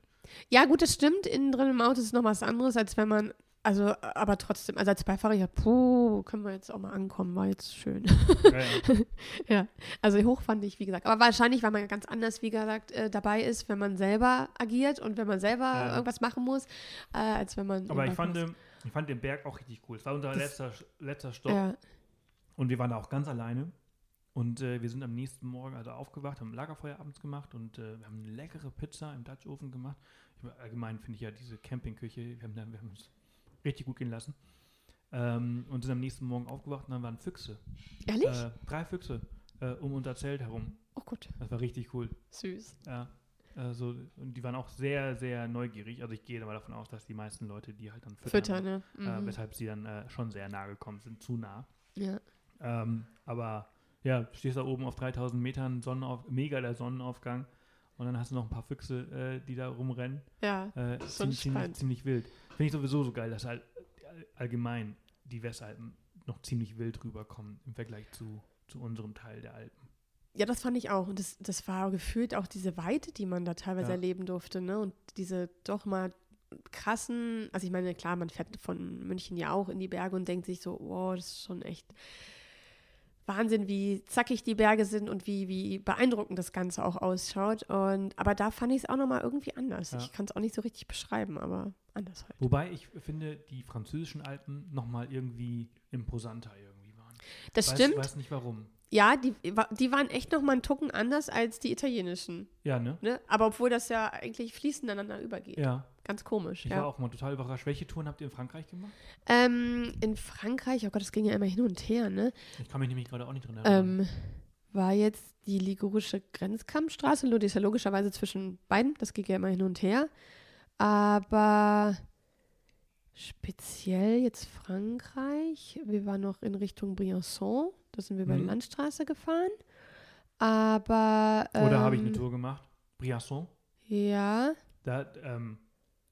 C: Ja, gut, das stimmt. Innen drin im Auto ist noch was anderes, als wenn man. Also, aber trotzdem, also als Beifahrer, puh, können wir jetzt auch mal ankommen, war jetzt schön.
A: Ja, ja.
C: ja, also hoch fand ich, wie gesagt. Aber wahrscheinlich, weil man ganz anders, wie gesagt, äh, dabei ist, wenn man selber agiert und wenn man selber
A: Ja.
C: irgendwas machen muss, äh, als wenn man.
A: Aber ich fand,
C: Beifahrer
A: ich fand den Berg auch richtig cool. Es war unser
C: Das-
A: letzter, letzter. Stopp und wir waren da auch ganz alleine. Und äh, wir sind am nächsten Morgen also aufgewacht, haben Lagerfeuer abends gemacht und äh, wir haben eine leckere Pizza im Dutch Ofen gemacht. Ich, allgemein finde ich ja diese Campingküche, wir haben, da, wir haben uns richtig gut gehen lassen. Ähm, und sind am nächsten Morgen aufgewacht und dann waren Füchse.
C: ehrlich?
A: Äh, drei Füchse äh, um unser Zelt herum.
C: oh Gott,
A: Das war richtig cool.
C: süß.
A: Ja. Also, und die waren auch sehr, sehr neugierig. Also ich gehe aber davon aus, dass die meisten Leute die halt dann füttern.
C: Füttern, ne?
A: Äh,
C: Mhm.
A: weshalb sie dann äh, schon sehr nah gekommen sind, zu nah.
C: ja.
A: Ähm, aber ja, du stehst da oben auf 3000 Metern, Sonnenauf mega der Sonnenaufgang. Und dann hast du noch ein paar Füchse, äh, die da rumrennen.
C: ja.
A: Äh, ziemlich, ziemlich, ziemlich wild. Finde ich sowieso so geil, dass halt all, allgemein die Westalpen noch ziemlich wild rüberkommen im Vergleich zu, zu unserem Teil der Alpen.
C: Ja, das fand ich auch. Und das, das war gefühlt auch diese Weite, die man da teilweise
A: Ja.
C: erleben durfte, ne? Und diese doch mal krassen, also ich meine, klar, man fährt von München ja auch in die Berge und denkt sich so, wow, das ist schon echt Wahnsinn, wie zackig die Berge sind und wie, wie beeindruckend das Ganze auch ausschaut. Und aber da fand ich es auch nochmal irgendwie anders.
A: Ja.
C: Ich kann es auch nicht so richtig beschreiben, aber anders halt.
A: Wobei ich finde, die französischen Alpen nochmal irgendwie imposanter irgendwie waren.
C: Das
A: weiß,
C: stimmt.
A: weiß nicht warum.
C: Ja, die, die waren echt nochmal einen Tucken anders als die italienischen.
A: Ja, ne?
C: Ne? Aber obwohl das ja eigentlich fließend ineinander übergeht.
A: Ja.
C: Ganz komisch,
A: Ich
C: ja.
A: war auch mal total überrascht. Welche Touren habt ihr in Frankreich gemacht?
C: Ähm, in Frankreich, oh Gott, das ging ja immer hin und her, ne?
A: Ich kann mich nämlich gerade auch nicht drin erinnern.
C: Ähm, war jetzt die ligurische Grenzkampfstraße. Die ist ja logischerweise zwischen beiden. Das ging ja immer hin und her. Aber speziell jetzt Frankreich. Wir waren noch in Richtung Briançon. Da sind wir über die
A: Mhm.
C: Landstraße gefahren. Aber.
A: Oder habe ich eine
C: ähm,
A: Tour gemacht? Briançon.
C: Ja.
A: Da, ähm,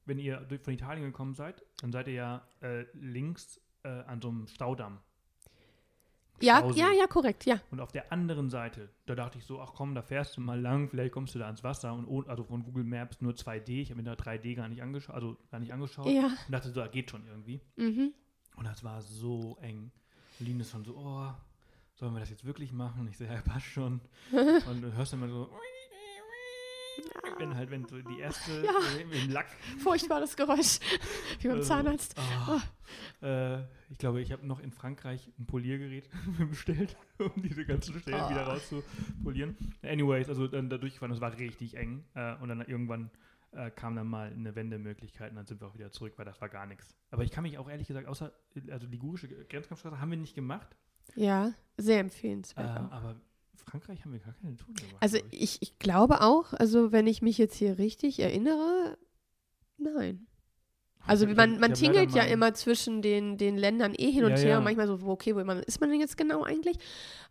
A: wenn ihr von Italien gekommen seid, dann seid ihr ja äh, links äh, an so einem Staudamm.
C: Ja,
A: Stausee.
C: ja, ja, korrekt, ja.
A: Und auf der anderen Seite, da dachte ich so, ach komm, da fährst du mal lang, vielleicht kommst du da ans Wasser. Und ohne, also von Google Maps nur 2D, ich habe mir da 3D gar nicht angeschaut, also gar nicht angeschaut.
C: Ja.
A: Und dachte so, da geht schon irgendwie.
C: Mhm.
A: Und das war so eng. Lina ist schon so, oh, sollen wir das jetzt wirklich machen? Und ich so, ja, passt schon. Und du hörst immer so, wenn halt, wenn so die erste
C: Ja.
A: äh, im Lack.
C: Furchtbares Geräusch. Wie beim
A: äh,
C: Zahnarzt.
A: oh, äh, ich glaube, ich habe noch in Frankreich ein Poliergerät bestellt, um diese ganzen Stellen wieder
C: Oh.
A: rauszupolieren. Anyways, also dann da durchgefahren, das war richtig eng. Äh, und dann irgendwann äh, kam dann mal eine Wendemöglichkeit und dann sind wir auch wieder zurück, weil das war gar nichts. Aber ich kann mich auch ehrlich gesagt, außer, also ligurische Grenzkampfstraße haben wir nicht gemacht.
C: Ja, sehr
A: Äh,
C: empfehlenswert. auch.
A: aber Frankreich haben wir gar keine Tour gemacht.
C: Also
A: ich.
C: ich, ich glaube auch, also wenn ich mich jetzt hier richtig erinnere, nein. Also
A: hab-
C: man, man tingelt ja immer zwischen den, den Ländern eh hin und
A: Ja,
C: her
A: ja.
C: und manchmal so, okay, wo man, ist man denn jetzt genau eigentlich?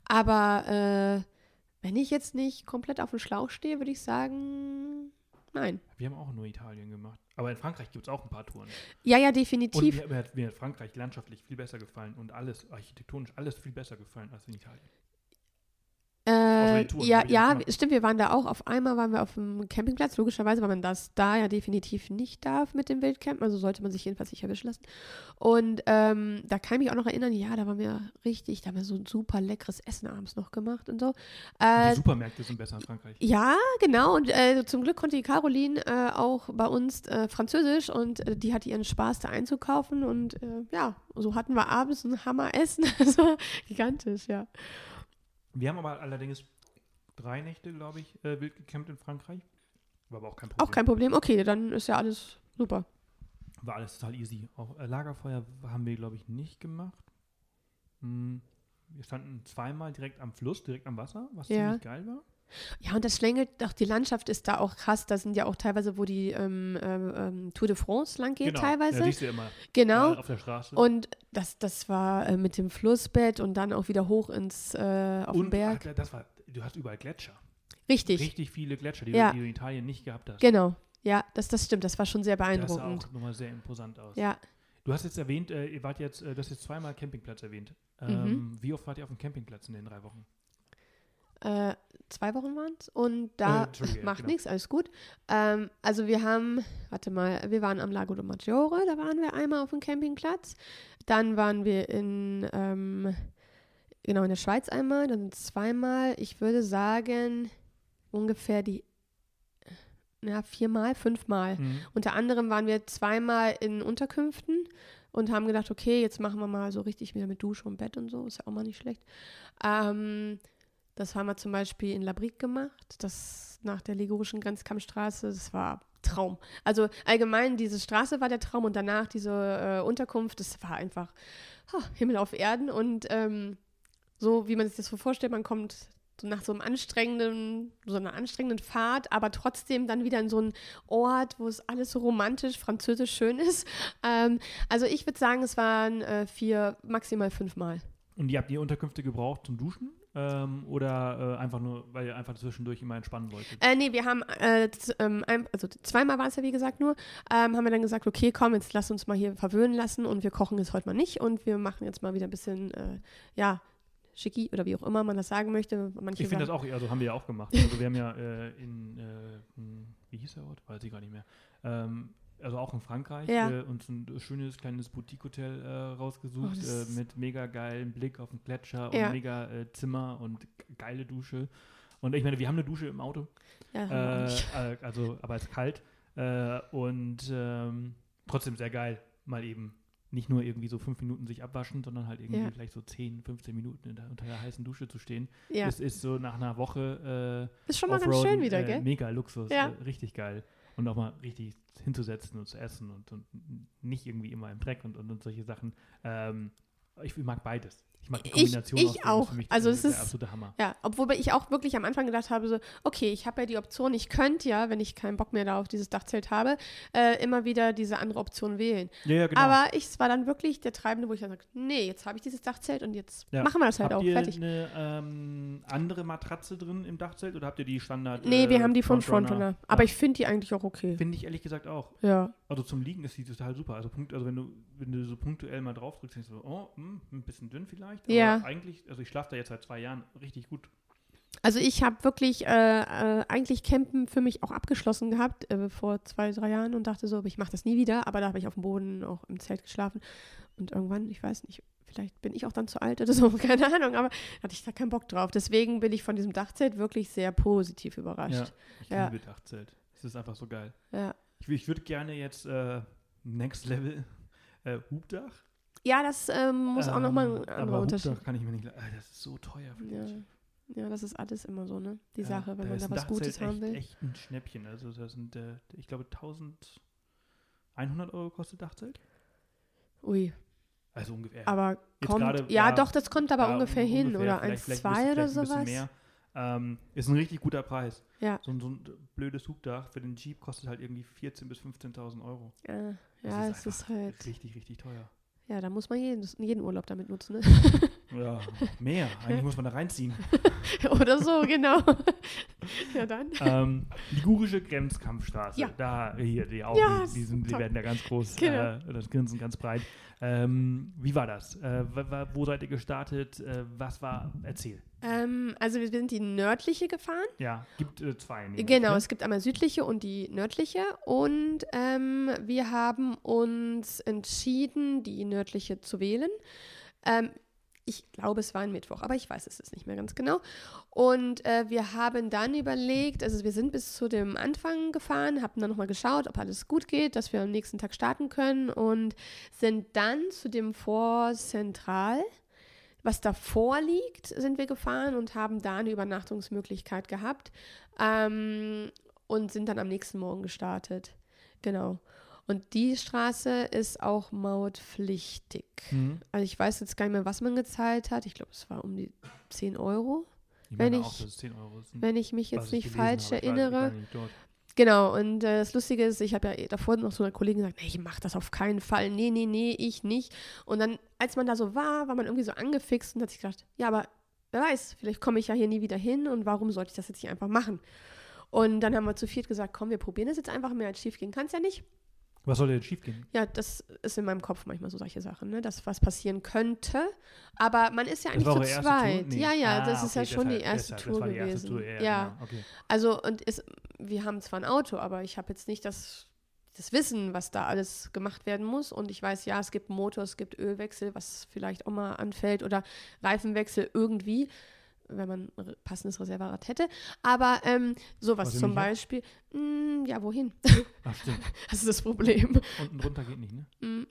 C: Aber äh, wenn ich jetzt nicht komplett auf dem Schlauch stehe, würde ich sagen, nein.
A: Wir haben auch nur Italien gemacht. Aber in Frankreich gibt es auch ein paar Touren.
C: Ja, ja,
A: Und
C: definitiv.
A: mir, mir, hat, mir hat Frankreich landschaftlich viel besser gefallen und alles, architektonisch, alles viel besser gefallen als in Italien.
C: Äh, ja, ja, stimmt, wir waren da auch. Auf einmal waren wir auf dem Campingplatz, logischerweise, weil man das da ja definitiv nicht darf mit dem Wildcamp. Also sollte man sich jedenfalls nicht erwischen lassen. Und ähm, da kann ich mich auch noch erinnern, ja, da waren wir richtig, da haben wir so ein super leckeres Essen abends noch gemacht und so. Äh,
A: die Supermärkte sind besser in Frankreich.
C: ja, genau. Und äh, zum Glück konnte die Caroline äh, auch bei uns äh, Französisch und äh, die hatte ihren Spaß da einzukaufen. Und ja, so hatten wir abends ein Hammeressen. Also gigantisch, ja.
A: Wir haben aber allerdings drei Nächte, glaube ich, äh, wild gecampt in Frankreich. War aber auch kein Problem.
C: Auch kein Problem. Okay, dann ist ja alles super.
A: War alles total easy. Auch äh, Lagerfeuer haben wir, glaube ich, nicht gemacht. Hm, wir standen zweimal direkt am Fluss, direkt am Wasser, was
C: Ja.
A: ziemlich geil war.
C: Ja, und das schlängelt doch, die Landschaft ist da auch krass. Da sind ja auch teilweise, wo die ähm, ähm, ähm Tour de France lang geht,
A: genau.
C: teilweise.
A: Ja, siehst du immer.
C: Genau.
A: Äh, auf der Straße.
C: Und das, das war äh, mit dem Flussbett und dann auch wieder hoch ins äh, auf
A: und,
C: den Berg.
A: Ach, das war, du hast überall Gletscher.
C: Richtig.
A: Richtig viele Gletscher, die,
C: Ja.
A: du, die du in Italien nicht gehabt hast.
C: Genau. Ja, das, das stimmt. Das war schon sehr
A: Das sah
C: beeindruckend.
A: auch nochmal sehr imposant aus.
C: Ja.
A: Du hast jetzt erwähnt, äh, ihr wart jetzt, äh, du hast jetzt zweimal Campingplatz erwähnt.
C: Mhm.
A: Ähm, Wie oft wart ihr auf dem Campingplatz in den drei Wochen?
C: Äh, zwei Wochen waren es und
A: Äh,
C: da
A: Entschuldige,
C: macht
A: genau.
C: nichts, alles gut. Ähm, also wir haben, warte mal, wir waren am Lago de Maggiore, da waren wir einmal auf dem Campingplatz. Dann waren wir in, ähm, genau, in der Schweiz einmal, dann zweimal. Ich würde sagen, ungefähr die, ja, viermal, fünfmal.
A: Mhm.
C: Unter anderem waren wir zweimal in Unterkünften und haben gedacht, okay, jetzt machen wir mal so richtig wieder mit Dusche und Bett und so, ist ja auch mal nicht schlecht. Ähm, das haben wir zum Beispiel in Labrik gemacht, das nach der ligurischen Grenzkammstraße, das war Traum. Also allgemein, diese Straße war der Traum und danach diese äh, Unterkunft, das war einfach ha, Himmel auf Erden und ähm, so, wie man sich das so vorstellt, man kommt so nach so einem anstrengenden, so einer anstrengenden Fahrt, aber trotzdem dann wieder in so einen Ort, wo es alles so romantisch, französisch schön ist. Ähm, also ich würde sagen, es waren äh, vier, maximal fünfmal.
A: Und ihr habt die Unterkünfte gebraucht zum Duschen? Ähm, oder äh, einfach nur, weil ihr einfach zwischendurch immer entspannen wolltet?
C: Äh, nee, wir haben, äh, ähm, ein, also zweimal war es ja wie gesagt nur, ähm, haben wir dann gesagt, okay, komm, jetzt lass uns mal hier verwöhnen lassen und wir kochen jetzt heute mal nicht und wir machen jetzt mal wieder ein bisschen, äh, ja, schicki oder wie auch immer man das sagen möchte. Manche
A: Ich finde das auch, also haben wir ja auch gemacht. Also wir haben ja äh, in, äh, hm, wie hieß der Ort? Weiß ich gar nicht mehr. Ähm, also auch in Frankreich
C: Ja.
A: äh, uns ein schönes kleines Boutique-Hotel äh, rausgesucht
C: Oh,
A: äh, mit mega geilem Blick auf den Gletscher
C: Ja.
A: und mega äh, Zimmer und geile Dusche. Und ich meine, wir haben eine Dusche im Auto,
C: ja,
A: also aber es ist kalt und ähm, trotzdem sehr geil, mal eben nicht nur irgendwie so fünf Minuten sich abwaschen, sondern halt irgendwie
C: Ja.
A: vielleicht so 10, 15 Minuten in der, unter der heißen Dusche zu stehen.
C: ja,
A: Es ist so nach einer Woche äh,
C: ist schon mal ganz schön wieder,
A: äh,
C: gell?
A: Mega Luxus,
C: Ja.
A: äh, richtig geil. Und auch mal richtig hinzusetzen und zu essen und, und nicht irgendwie immer im Dreck und, und, und solche Sachen. Ähm, ich mag beides. Ich mag die
C: Ich-
A: Kombination
C: ich
A: beiden,
C: auch.
A: Für mich
C: Also es
A: der
C: ist-
A: absolute Hammer.
C: Ja, obwohl ich auch wirklich am Anfang gedacht habe, so, okay, ich habe ja die Option, ich könnte ja, wenn ich keinen Bock mehr da auf dieses Dachzelt habe, äh, immer wieder diese andere Option wählen.
A: Ja, ja, genau.
C: Aber ich, es war dann wirklich der Treibende, wo ich dann sagte, nee, jetzt habe ich dieses Dachzelt und jetzt
A: Ja.
C: machen wir das halt
A: habt
C: auch
A: ihr
C: fertig.
A: eine ähm, andere Matratze drin im Dachzelt oder habt ihr die Standard?
C: Nee, wir
A: äh,
C: haben die von
A: Frontrunner?
C: Aber ich finde die eigentlich auch okay.
A: Finde ich ehrlich gesagt auch.
C: Ja.
A: Also zum Liegen ist die total super. Also, Punkt, also wenn du, wenn du so punktuell mal drauf drückst, denkst du so, oh, hm, ein bisschen dünn vielleicht. Aber
C: Ja.
A: eigentlich, also ich schlafe da jetzt seit zwei Jahren richtig gut.
C: Also ich habe wirklich äh, äh, eigentlich Campen für mich auch abgeschlossen gehabt äh, vor zwei, drei Jahren und dachte so, ich mache das nie wieder. Aber da habe ich auf dem Boden auch im Zelt geschlafen. Und irgendwann, ich weiß nicht, vielleicht bin ich auch dann zu alt oder so, keine Ahnung, aber hatte ich da keinen Bock drauf. Deswegen bin ich von diesem Dachzelt wirklich sehr positiv
A: Ja,
C: überrascht.
A: ich
C: Ja.
A: liebe Dachzelt. Es ist einfach so geil.
C: Ja,
A: Ich, ich würde gerne jetzt äh, Next Level äh, Hubdach.
C: Ja das ähm, muss auch nochmal ein
A: Ähm,
C: anderer
A: aber
C: Unterschied.
A: Hubdach kann ich mir nicht. Äh, das ist so teuer für
C: Ja. ja, das ist alles immer so, ne? Die
A: Ja,
C: Sache, wenn man
A: ist
C: da was Gutes
A: Dachzelt
C: haben will.
A: Echt, echt ein Schnäppchen. Also das sind, äh, ich glaube, 1100 Euro kostet Dachzelt.
C: Ui,
A: Also ungefähr.
C: aber
A: Jetzt
C: kommt,
A: gerade,
C: ja,
A: ja,
C: doch, das kommt aber
A: Ja,
C: ungefähr
A: un-
C: hin
A: ungefähr.
C: oder
A: Vielleicht- vielleicht
C: 1,2
A: ein bisschen-
C: oder sowas.
A: Mehr. Ähm, ist ein richtig guter Preis.
C: Ja.
A: So, ein- so ein blödes Hubdach für den Jeep kostet halt irgendwie 14.000 bis 15.000 Euro.
C: Ja,
A: Das
C: ja
A: ist
C: es ist halt,
A: Richtig, richtig teuer.
C: Ja, da muss man jeden, jeden Urlaub damit nutzen, ne?
A: Ja, mehr. Eigentlich muss man da reinziehen.
C: Oder so, genau. ja, dann.
A: ähm, Ligurische Grenzkampfstraße.
C: Ja.
A: Da, hier, die Augen,
C: Ja,
A: die, sind, die werden da ganz groß.
C: Genau.
A: Äh, das Grinsen ganz breit. Ähm, wie war das? Äh, wo seid ihr gestartet? Äh, was war? Erzähl.
C: Ähm, also wir sind die nördliche gefahren.
A: Ja, gibt äh, zwei. nämlich,
C: Genau,
A: ne?
C: es gibt einmal südliche und die nördliche. Und ähm, wir haben uns entschieden, die nördliche zu wählen. Ähm, ich glaube, es war ein Mittwoch, aber ich weiß es jetzt nicht mehr ganz genau. Und äh, wir haben dann überlegt, also wir sind bis zu dem Anfang gefahren, haben dann nochmal geschaut, ob alles gut geht, dass wir am nächsten Tag starten können und sind dann zu dem Fort Central, was davor liegt, sind wir gefahren und haben da eine Übernachtungsmöglichkeit gehabt ähm, und sind dann am nächsten Morgen gestartet. Genau. Und die Straße ist auch mautpflichtig.
A: Mhm.
C: Also ich weiß jetzt gar nicht mehr, was man gezahlt hat. Ich glaube, es war um die 10 Euro.
A: Ich
C: Wenn ich-
A: auch, dass es 10 Euro.
C: Wenn ich mich jetzt
A: ich
C: nicht
A: ich
C: erinnere.
A: nicht.
C: Genau, und äh, das Lustige ist, ich habe ja eh davor noch so einer Kollegin gesagt, nee, ich mach das auf keinen Fall, nee, nee, nee, ich nicht. Und dann, als man da so war, war man irgendwie so angefixt und hat sich gedacht, ja, aber wer weiß, vielleicht komme ich ja hier nie wieder hin und warum sollte ich das jetzt nicht einfach machen? Und dann haben wir zu viert gesagt, komm, wir probieren das jetzt einfach, mehr als schief gehen kann es ja nicht.
A: Was soll denn schief gehen?
C: Ja, das ist in meinem Kopf manchmal so solche Sachen, ne? dass was passieren könnte. Aber man ist ja eigentlich zu zweit.
A: Nee.
C: Ja, ja,
A: Ah,
C: das ist ja
A: okay,
C: schon die
A: deshalb-
C: erste
A: deshalb,
C: Tour
A: die
C: gewesen.
A: erste Tour, ja.
C: ja.
A: Genau. Okay.
C: Also, und ist, wir haben zwar ein Auto, aber ich habe jetzt nicht das, das Wissen, was da alles gemacht werden muss. Und ich weiß, ja, es gibt Motor, es gibt Ölwechsel, was vielleicht auch mal anfällt oder Reifenwechsel irgendwie, wenn man ein passendes Reserverad hätte. Aber ähm, sowas zum? Beispiel, mh, ja, wohin?
A: Ach, stimmt.
C: Das ist das Problem.
A: Unten drunter geht nicht, ne?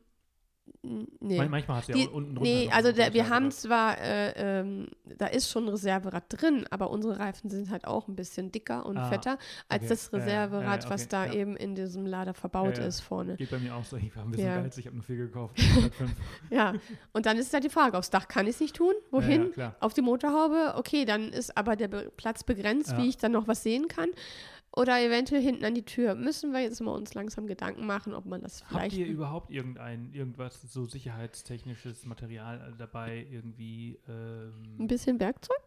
C: Nee.
A: Man- Manchmal du
C: Die,
A: ja unten drunter.
C: nee, also der, wir haben zwar, äh, ähm, da ist schon ein Reserverad drin, aber unsere Reifen sind halt auch ein bisschen dicker und
A: Ah,
C: fetter als
A: okay.
C: das Reserverad, was
A: okay,
C: da
A: ja.
C: eben in diesem Lader verbaut
A: Ja, ja.
C: ist vorne.
A: Geht bei mir auch so. Ich war ein bisschen
C: Ja.
A: geizig, ich habe nur viel gekauft. 105.
C: Ja, und dann ist halt die Frage, aufs Dach kann ich es nicht tun, wohin? Auf die Motorhaube, okay, dann ist aber der Be Platz begrenzt, wie ich dann noch was sehen kann. Oder eventuell hinten an die Tür. Müssen wir jetzt mal uns langsam Gedanken machen, ob man das
A: Habt
C: vielleicht.
A: ihr überhaupt irgendein, irgendwas so sicherheitstechnisches Material dabei, irgendwie
C: ein
A: ähm,
C: bisschen Werkzeug?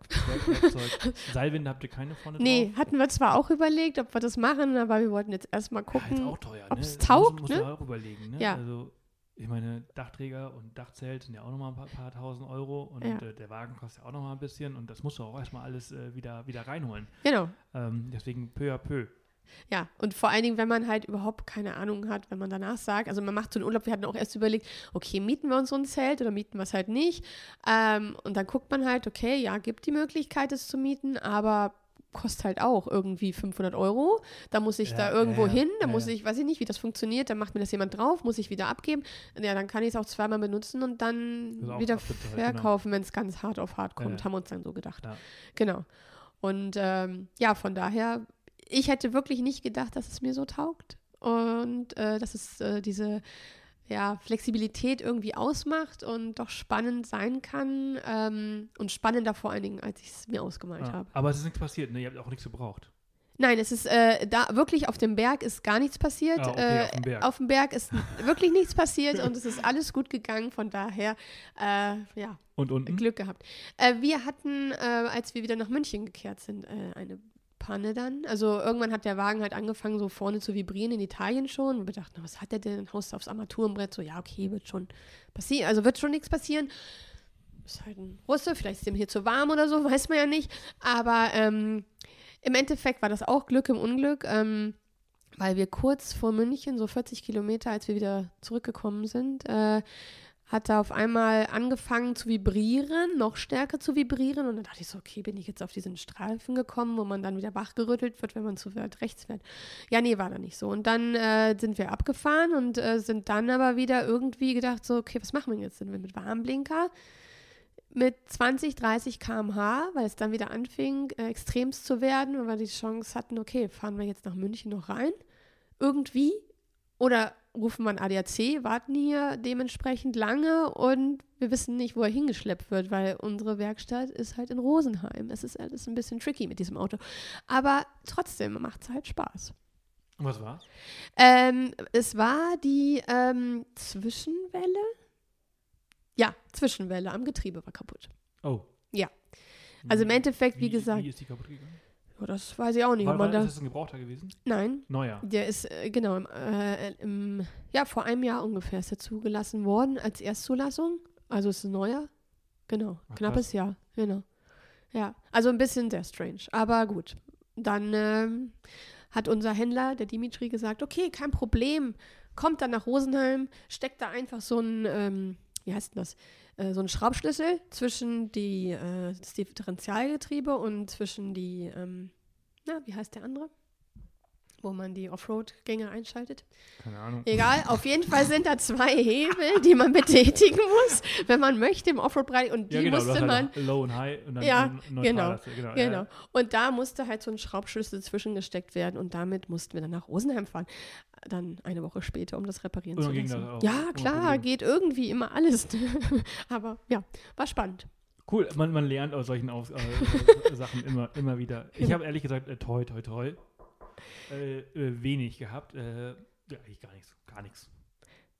A: Werk- Werkzeug? Seilwinde habt ihr keine vorne
C: Nee,
A: drauf?
C: hatten wir zwar auch überlegt, ob wir das machen, aber wir wollten jetzt erstmal
A: Ja,
C: gucken.
A: auch teuer,
C: ob's
A: ne?
C: Taugt,
A: muss,
C: ne?
A: Muss man auch überlegen, ne?
C: Ja.
A: Also, ich meine, Dachträger und Dachzelt sind ja auch nochmal ein paar, paar tausend Euro und
C: Ja.
A: äh, der Wagen kostet ja auch nochmal ein bisschen und das musst du auch erstmal alles äh, wieder, wieder reinholen.
C: Genau.
A: Ähm, deswegen peu à peu.
C: Ja, und vor allen Dingen, wenn man halt überhaupt keine Ahnung hat, wenn man danach sagt, also man macht so einen Urlaub, wir hatten auch erst überlegt, okay, mieten wir uns so ein Zelt oder mieten wir es halt nicht. Ähm, und dann guckt man halt, okay, ja, gibt die Möglichkeit, es zu mieten, aber kostet halt auch irgendwie 500 Euro. Da muss ich
A: Ja,
C: da irgendwo
A: ja,
C: hin, da
A: ja,
C: muss ich, weiß ich nicht, wie das funktioniert, dann macht mir das jemand drauf, muss ich wieder abgeben. Ja, dann kann ich es auch zweimal benutzen und dann wieder
A: genau.
C: verkaufen, wenn es ganz hart auf hart kommt, haben wir uns dann so gedacht. Genau. Und ähm, ja, von daher, ich hätte wirklich nicht gedacht, dass es mir so taugt und äh, dass es äh, diese ja, Flexibilität irgendwie ausmacht und doch spannend sein kann ähm, und spannender vor allen Dingen, als ich es mir ausgemalt
A: Ja.
C: habe.
A: Aber es ist nichts passiert, ne? Ihr habt auch nichts gebraucht.
C: Nein, es ist äh, da wirklich auf dem Berg ist gar nichts passiert.
A: Ah, okay,
C: äh,
A: auf dem Berg.
C: auf dem Berg ist wirklich nichts passiert und es ist alles gut gegangen. Von daher, äh, ja,
A: Und unten?
C: Glück gehabt. Äh, wir hatten, äh, als wir wieder nach München gekehrt sind, äh, eine Panne dann. Also irgendwann hat der Wagen halt angefangen, so vorne zu vibrieren in Italien schon. Und wir dachten, was hat der denn? Haust du aufs Armaturenbrett? So, ja, okay, wird schon passieren. Also wird schon nichts passieren. Ist halt ein Russe, vielleicht ist dem hier zu warm oder so, weiß man ja nicht. Aber ähm, im Endeffekt war das auch Glück im Unglück. Ähm, weil wir kurz vor München, so 40 Kilometer, als wir wieder zurückgekommen sind, äh, hat er auf einmal angefangen zu vibrieren, noch stärker zu vibrieren. Und dann dachte ich so, okay, bin ich jetzt auf diesen Streifen gekommen, wo man dann wieder wachgerüttelt wird, wenn man zu weit rechts fährt. Ja, nee, war da nicht so. Und dann äh, sind wir abgefahren und äh, sind dann aber wieder irgendwie gedacht, so, okay, was machen wir jetzt? Sind wir mit Warnblinker? Mit 20, 30 km/h, weil es dann wieder anfing, äh, extremst zu werden, und wir die Chance hatten, okay, fahren wir jetzt nach München noch rein? Irgendwie? Oder rufen wir ein ADAC, warten hier dementsprechend lange und wir wissen nicht, wo er hingeschleppt wird, weil unsere Werkstatt ist halt in Rosenheim. Es ist alles ein bisschen tricky mit diesem Auto. Aber trotzdem macht es halt Spaß.
A: Und was war's?
C: Ähm, es war die ähm, Zwischenwelle. Ja, Zwischenwelle am Getriebe war kaputt.
A: Oh.
C: Ja. Also im Endeffekt, wie, gesagt,
A: Wie ist die kaputt gegangen?
C: Oh, das weiß ich auch nicht.
A: War, war, ist das ein Gebrauchter gewesen?
C: nein,
A: Neuer.
C: Der ist, äh, genau, im, äh, im, ja, vor einem Jahr ungefähr ist er zugelassen worden als Erstzulassung. Also ist ein neuer. Genau,
A: Ach,
C: knappes Jahr, genau. Ja, also ein bisschen sehr strange, aber gut. Dann ähm, hat unser Händler, der Dimitri, gesagt, okay, kein Problem, kommt dann nach Rosenheim, steckt da einfach so ein, ähm, wie heißt denn das, äh, so ein Schraubschlüssel zwischen die, äh, das Differentialgetriebe und zwischen die, ähm, na, wie heißt der andere? Wo man die Offroad-Gänge einschaltet.
A: Keine Ahnung.
C: Egal, auf jeden Fall sind da zwei Hebel, die man betätigen muss, wenn man möchte im Offroad-Bereich. Und die
A: ja, genau.
C: musste
A: hast
C: man.
A: halt Low und High und dann
C: Ja,
A: neutral
C: genau,
A: hast du- genau.
C: Genau.
A: Ja.
C: Und da musste halt so ein Schraubschlüssel zwischengesteckt werden und damit mussten wir dann nach Rosenheim fahren. Dann eine Woche später, um das reparieren
A: Und
C: zu lassen. ja, klar, geht irgendwie immer alles. Aber ja, war spannend.
A: Cool, man, man lernt aus solchen Auf, äh, äh, Sachen immer, immer wieder. Ich habe ehrlich gesagt, äh, toi, toi, toi, äh, äh, wenig gehabt. Äh, ja, eigentlich gar nichts, gar nichts.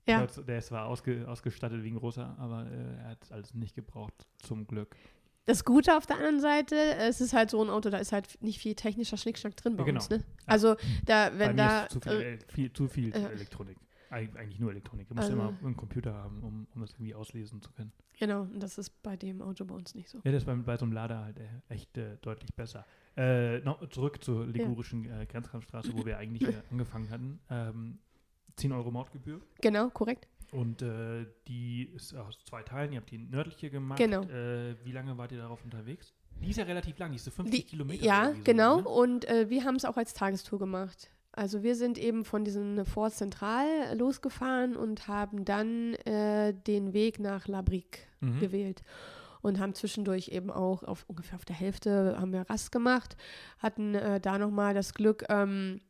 C: Ja.
A: Der, der ist zwar ausge, ausgestattet wie ein großer, aber äh, er hat alles nicht gebraucht, zum Glück.
C: Das Gute auf der anderen Seite, es ist halt so ein Auto, da ist halt nicht viel technischer Schnickschnack drin bei
A: Ja, genau.
C: uns. Ne? Also da, wenn da.
A: zu viel,
C: äh,
A: viel, zu viel
C: äh,
A: Elektronik. Eig eigentlich nur Elektronik. Du musst
C: Also-
A: immer einen Computer haben, um, um das irgendwie auslesen zu können.
C: genau, und das ist bei dem Auto bei uns nicht so.
A: Ja, das ist bei, bei so einem Lader halt äh, echt äh, deutlich besser. Äh, noch zurück zur ligurischen äh, Grenzkampfstraße, wo wir eigentlich äh, angefangen hatten. Ähm, 10 Euro Mautgebühr.
C: Genau, korrekt.
A: Und äh, die ist aus zwei Teilen. Ihr habt die nördliche gemacht.
C: Genau.
A: Äh, wie lange wart ihr darauf unterwegs? Die ist ja relativ lang, die ist so 50
C: Die,
A: Kilometer.
C: ja,
A: so,
C: genau.
A: ne?
C: Und äh, wir haben es auch als Tagestour gemacht. Also wir sind eben von diesem Fort Zentral losgefahren und haben dann äh, den Weg nach La Brique
A: Mhm.
C: gewählt und haben zwischendurch eben auch auf ungefähr auf der Hälfte haben wir Rast gemacht, hatten äh, da nochmal das Glück, ähm,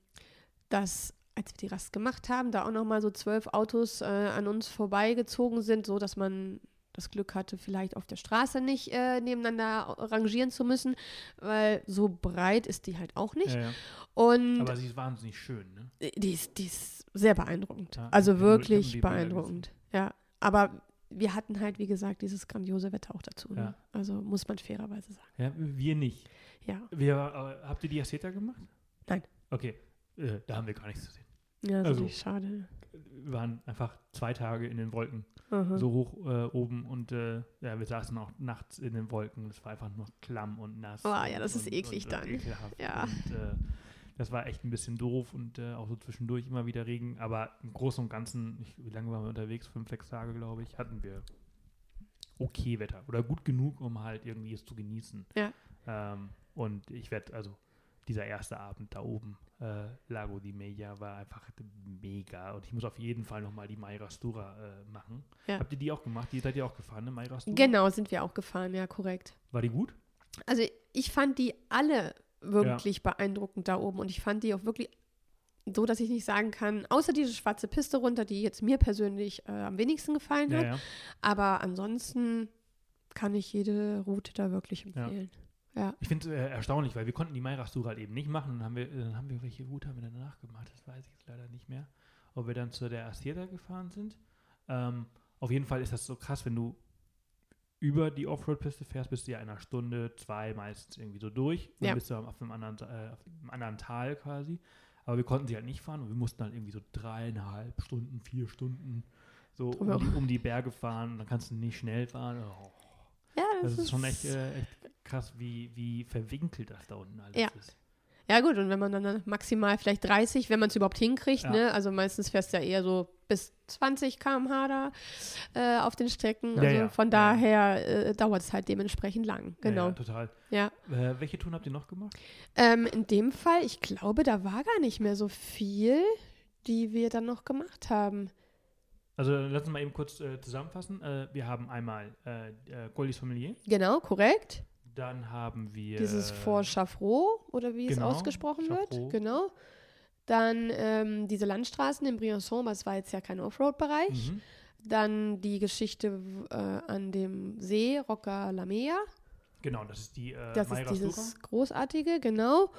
C: dass als wir die Rast gemacht haben, da auch nochmal so zwölf Autos äh, an uns vorbeigezogen sind, so dass man das Glück hatte, vielleicht auf der Straße nicht äh, nebeneinander rangieren zu müssen, weil so breit ist die halt auch nicht.
A: Ja, ja.
C: Und
A: Aber sie ist wahnsinnig schön, ne?
C: die ist, die ist sehr beeindruckend.
A: Ja,
C: also wirklich beeindruckend. Ja, aber wir hatten halt, wie gesagt, dieses grandiose Wetter auch dazu. Ne? Also muss man fairerweise sagen.
A: Ja, wir nicht.
C: Ja,
A: Wir, äh, habt ihr die Asceta gemacht?
C: Nein.
A: Okay, äh, da haben wir gar nichts zu sehen.
C: ja ist
A: Also-
C: schade.
A: Wir waren einfach zwei Tage in den Wolken,
C: Aha.
A: so hoch äh, oben und äh, ja, wir saßen auch nachts in den Wolken. Es war einfach nur klamm und nass.
C: Oh, ja, das ist
A: und,
C: eklig
A: und,
C: dann.
A: Und ekelhaft.
C: Ja.
A: Und äh, das war echt ein bisschen doof und äh, auch so zwischendurch immer wieder Regen. Aber im Großen und Ganzen, ich, wie lange waren wir unterwegs? Fünf, sechs Tage, glaube ich, hatten wir okay Wetter oder gut genug, um halt irgendwie es zu genießen.
C: Ja.
A: Ähm, und ich werde, also dieser erste Abend da oben, äh, Lago di Meja, war einfach mega. Und ich muss auf jeden Fall nochmal die Maira Stura äh, machen.
C: Ja.
A: Habt ihr die auch gemacht? Die seid ihr auch gefahren, ne? Maira Stura?
C: Genau, sind wir auch gefahren, ja, korrekt.
A: War die gut?
C: Also ich fand die alle wirklich beeindruckend da oben und ich fand die auch wirklich so, dass ich nicht sagen kann, außer diese schwarze Piste runter, die jetzt mir persönlich äh, am wenigsten gefallen
A: Ja,
C: hat.
A: ja.
C: Aber ansonsten kann ich jede Route da wirklich empfehlen. Ja.
A: Ich finde es äh, erstaunlich, weil wir konnten die Maira Stura halt eben nicht machen. Dann haben wir, äh, dann haben wir welche Route haben wir danach gemacht? Das weiß ich jetzt leider nicht mehr. Ob wir dann zu der Asieta gefahren sind. Ähm, auf jeden Fall ist das so krass, wenn du über die Offroad-Piste fährst, bist du ja in einer Stunde, zwei meistens irgendwie so durch. Dann
C: Ja.
A: bist du auf einem, anderen, äh, auf einem anderen Tal quasi. Aber wir konnten sie halt nicht fahren und wir mussten halt irgendwie so dreieinhalb Stunden, vier Stunden so um die, um die Berge fahren. Dann kannst du nicht schnell fahren. Oh.
C: Ja,
A: Das ist schon echt, äh, echt krass, wie, wie verwinkelt das da unten alles
C: Ja.
A: ist.
C: Ja, gut, und wenn man dann maximal vielleicht 30, wenn man es überhaupt hinkriegt,
A: Ja.
C: ne? Also meistens fährst du ja eher so bis 20 km/h da äh, auf den Strecken. Also
A: ja.
C: von
A: Ja, ja.
C: daher äh, dauert es halt dementsprechend lang. Genau.
A: Ja, total.
C: Ja.
A: Äh, welche Touren habt ihr noch gemacht?
C: Ähm, in dem Fall, ich glaube, da war gar nicht mehr so viel, die wir dann noch gemacht haben.
A: Also lass uns mal eben kurz äh, zusammenfassen. Äh, wir haben einmal äh, äh, Col du Sommelier,
C: Genau, korrekt.
A: Dann haben wir
C: Dieses Fort Chaffreau oder wie
A: genau,
C: es ausgesprochen
A: Chaffreau.
C: wird. Genau. Dann ähm, diese Landstraßen in Briançon, es war jetzt ja kein Offroad-Bereich.
A: Mhm.
C: Dann die Geschichte äh, an dem See, Rocca Lamea.
A: Genau, das ist die äh,
C: Das
A: Mayra
C: ist dieses
A: Stura
C: großartige, genau.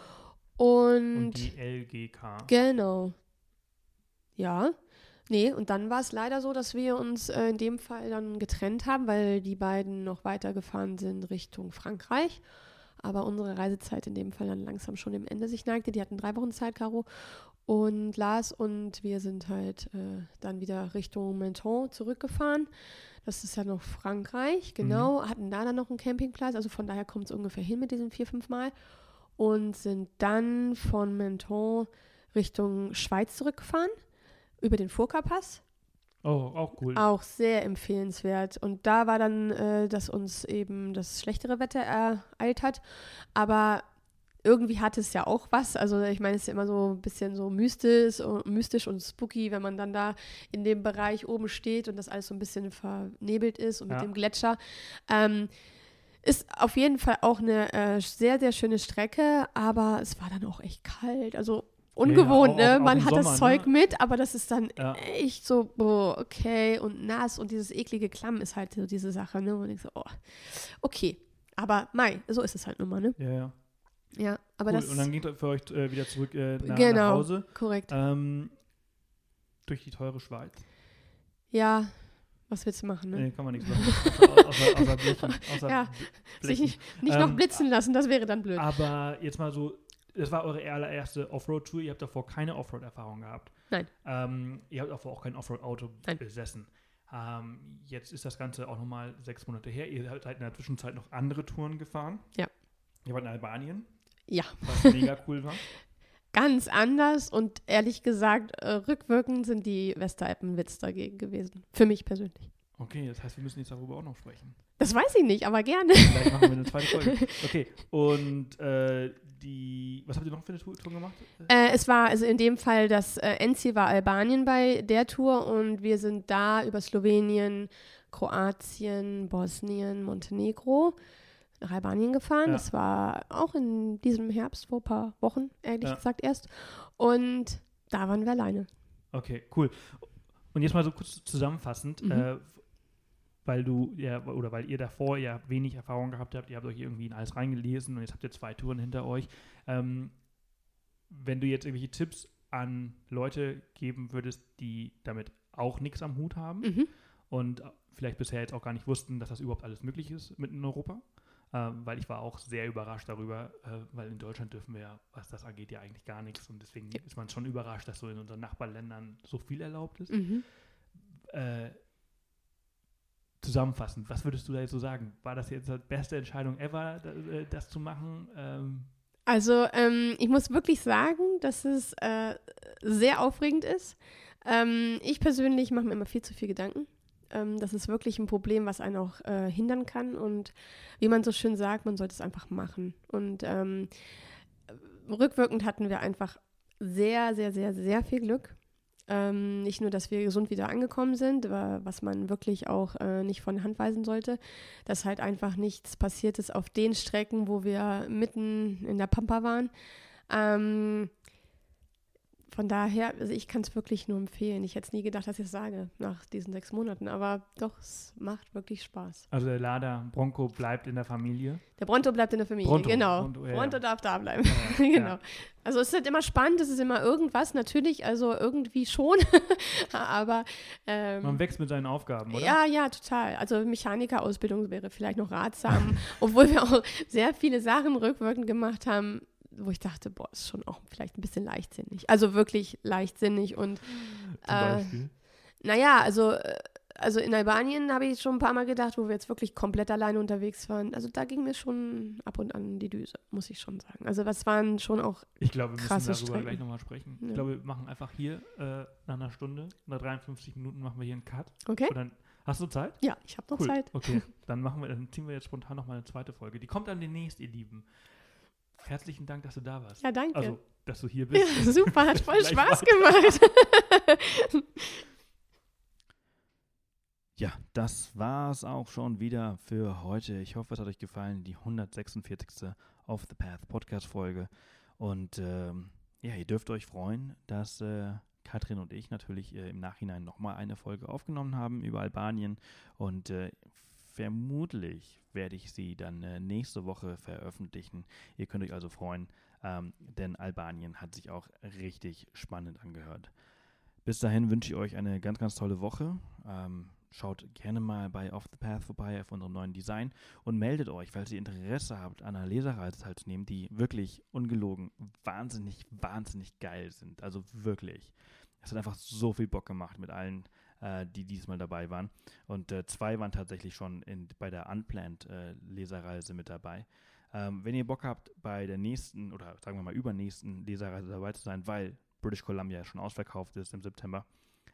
C: Und,
A: und die LGK.
C: genau. Ja. Nee, und dann war es leider so, dass wir uns äh, in dem Fall dann getrennt haben, weil die beiden noch weitergefahren sind Richtung Frankreich. Aber unsere Reisezeit in dem Fall dann langsam schon dem Ende sich neigte. Die hatten drei Wochen Zeit, Caro und Lars und wir sind halt äh, dann wieder Richtung Menton zurückgefahren. Das ist ja noch Frankreich, genau. Hatten da dann noch einen Campingplatz, also von daher kommt es ungefähr hin mit diesen vier, fünf Mal. Und sind dann von Menton Richtung Schweiz zurückgefahren, über den Furka-Pass.
A: Oh, auch cool.
C: Auch sehr empfehlenswert. Und da war dann, äh, dass uns eben das schlechtere Wetter ereilt hat. Aber irgendwie hat es ja auch was. Also ich meine, es ist ja immer so ein bisschen so mystisch und, mystisch und spooky, wenn man dann da in dem Bereich oben steht und das alles so ein bisschen vernebelt ist und
A: Ja.
C: mit dem Gletscher. Ähm, ist auf jeden Fall auch eine äh, sehr, sehr schöne Strecke, aber es war dann auch echt kalt. Also ungewohnt,
A: Ja, ja, auch-
C: ne? Man hat das
A: Sommer,
C: Zeug
A: ne?
C: mit, aber das ist dann
A: Ja.
C: echt so, boah, okay, und nass und dieses eklige Klamm ist halt so diese Sache, ne? Und ich so, oh, okay. Aber mei, so ist es halt nun mal, ne?
A: Ja, ja.
C: Ja, aber
A: cool.
C: das
A: Und dann ging für euch äh, wieder zurück äh, nach, nach
C: Genau.
A: Hause.
C: korrekt.
A: Ähm, durch die teure Schweiz.
C: Ja, was willst du machen, ne?
A: Nee, kann man nichts machen. Außer, außer, außer Blechen. Außer
C: Ja,
A: Blechen.
C: Sich nicht, nicht noch
A: Ähm,
C: blitzen lassen, das wäre dann blöd.
A: Aber jetzt mal so, das war eure allererste Offroad-Tour. Ihr habt davor keine Offroad-Erfahrung gehabt.
C: Nein.
A: Ähm, ihr habt davor auch kein Offroad-Auto besessen. Ähm, jetzt ist das Ganze auch nochmal sechs Monate her. Ihr seid in der Zwischenzeit noch andere Touren gefahren.
C: Ja.
A: Ihr wart in Albanien,
C: Ja,
A: was mega cool war.
C: ganz anders und ehrlich gesagt, äh, rückwirkend sind die Westeralpen Witz dagegen gewesen. Für mich persönlich.
A: Okay, das heißt, wir müssen jetzt darüber auch noch sprechen.
C: Das weiß ich nicht, aber gerne.
A: Vielleicht machen wir eine zweite Folge. Okay, und äh, die, was habt ihr noch für eine Tour, Tour gemacht?
C: Äh, es war also in dem Fall, das äh, Endziel war Albanien bei der Tour und wir sind da über Slowenien, Kroatien, Bosnien, Montenegro nach Albanien gefahren.
A: Ja.
C: Das war auch in diesem Herbst, vor ein paar Wochen, ehrlich
A: Ja.
C: gesagt erst. Und da waren wir alleine.
A: Okay, cool. Und jetzt mal so kurz zusammenfassend,
C: Mhm.
A: äh, weil du ja oder weil ihr davor ja wenig Erfahrung gehabt habt, ihr habt euch irgendwie in alles reingelesen und jetzt habt ihr zwei Touren hinter euch. Ähm, wenn du jetzt irgendwelche Tipps an Leute geben würdest, die damit auch nichts am Hut haben
C: Mhm.
A: und vielleicht bisher jetzt auch gar nicht wussten, dass das überhaupt alles möglich ist mitten in Europa. Ähm, weil ich war auch sehr überrascht darüber, äh, weil in Deutschland dürfen wir ja, was das angeht, ja eigentlich gar nichts. Und deswegen
C: Ja.
A: ist man schon überrascht, dass so in unseren Nachbarländern so viel erlaubt ist.
C: Mhm.
A: Äh, zusammenfassend, was würdest du da jetzt so sagen? War das jetzt die beste Entscheidung ever, äh, das zu machen? Ähm,
C: Also ähm, ich muss wirklich sagen, dass es äh, sehr aufregend ist. Ähm, ich persönlich mache mir immer viel zu viel Gedanken. Ähm, das ist wirklich ein Problem, was einen auch äh, hindern kann. Und wie man so schön sagt, man sollte es einfach machen. Und ähm, rückwirkend hatten wir einfach sehr, sehr, sehr, sehr viel Glück. Ähm, nicht nur, dass wir gesund wieder angekommen sind, wa- was man wirklich auch äh, nicht von Hand weisen sollte, dass halt einfach nichts passiert ist auf den Strecken, wo wir mitten in der Pampa waren. Ähm, von daher, also ich kann es wirklich nur empfehlen. Ich hätte es nie gedacht, dass ich es sage nach diesen sechs Monaten, aber doch, es macht wirklich Spaß.
A: also der Lada Bronco bleibt in der Familie.
C: Der Bronto bleibt in der Familie,
A: Bronto,
C: genau.
A: Bronto, ja,
C: Bronto
A: ja.
C: darf da bleiben.
A: Äh,
C: genau.
A: ja.
C: Also es ist halt immer spannend, es ist immer irgendwas, natürlich, also irgendwie schon, aber ähm,
A: Man wächst mit seinen Aufgaben, oder?
C: Ja, ja, total. Also Mechanikerausbildung wäre vielleicht noch ratsam, obwohl wir auch sehr viele Sachen rückwirkend gemacht haben, wo ich dachte, boah, ist schon auch vielleicht ein bisschen leichtsinnig. Also wirklich leichtsinnig und äh, naja, also, äh, also in Albanien habe ich schon ein paar Mal gedacht, wo wir jetzt wirklich komplett alleine unterwegs waren. Also da ging mir schon ab und an die Düse, muss ich schon sagen. Also was waren schon auch,
A: Ich glaube, wir müssen darüber
C: Strecken.
A: gleich nochmal sprechen.
C: Ja.
A: Ich glaube, wir machen einfach hier äh, nach einer Stunde, nach 53 Minuten machen wir hier einen Cut.
C: okay?
A: Und dann, hast du Zeit?
C: Ja, ich habe noch
A: Cool.
C: Zeit.
A: Okay, dann machen wir, dann ziehen wir jetzt spontan nochmal eine zweite Folge. Die kommt dann demnächst, ihr Lieben. Herzlichen Dank, dass du da warst.
C: Ja, danke.
A: Also, dass du hier bist.
C: ja, super, hat voll Spaß gemacht.
A: Ja, das war's auch schon wieder für heute. Ich hoffe, es hat euch gefallen, die 146. Off the Path Podcast Folge. Und ähm, ja, ihr dürft euch freuen, dass äh, Katrin und ich natürlich äh, im Nachhinein nochmal eine Folge aufgenommen haben über Albanien. Und äh, vermutlich werde ich sie dann äh, nächste Woche veröffentlichen. Ihr könnt euch also freuen, ähm, denn Albanien hat sich auch richtig spannend angehört. Bis dahin wünsche ich euch eine ganz, ganz tolle Woche. Ähm, schaut gerne mal bei Off the Path vorbei auf unserem neuen Design und meldet euch, falls ihr Interesse habt, an einer Leserreise teilzunehmen, die wirklich ungelogen wahnsinnig, wahnsinnig geil sind. Also wirklich. Es hat einfach so viel Bock gemacht mit allen, äh, die diesmal dabei waren. Und äh, zwei waren tatsächlich schon in, bei der Unplanned äh, mit dabei. Ähm, wenn ihr Bock habt, bei der nächsten oder sagen wir mal übernächsten Leserreise dabei zu sein, weil British Columbia schon ausverkauft ist im September.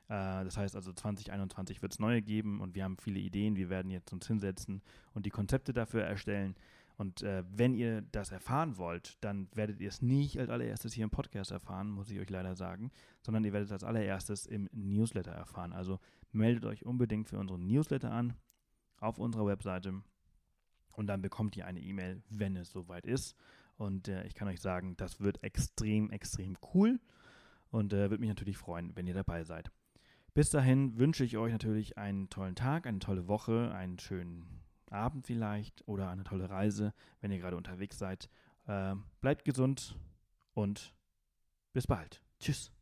A: Äh, das heißt also 2021 wird es neue geben und wir haben viele Ideen. Wir werden jetzt uns hinsetzen und die Konzepte dafür erstellen. Und äh, wenn ihr das erfahren wollt, dann werdet ihr es nicht als allererstes hier im Podcast erfahren, muss ich euch leider sagen, sondern ihr werdet es als allererstes im Newsletter erfahren. Also meldet euch unbedingt für unseren Newsletter an auf unserer Webseite und dann bekommt ihr eine E-Mail, wenn es soweit ist. Und äh, ich kann euch sagen, das wird extrem, extrem cool und äh, würde mich natürlich freuen, wenn ihr dabei seid. Bis dahin wünsche ich euch natürlich einen tollen Tag, eine tolle Woche, einen schönen Abend vielleicht oder eine tolle Reise, wenn ihr gerade unterwegs seid. Äh, bleibt gesund und bis bald. Tschüss.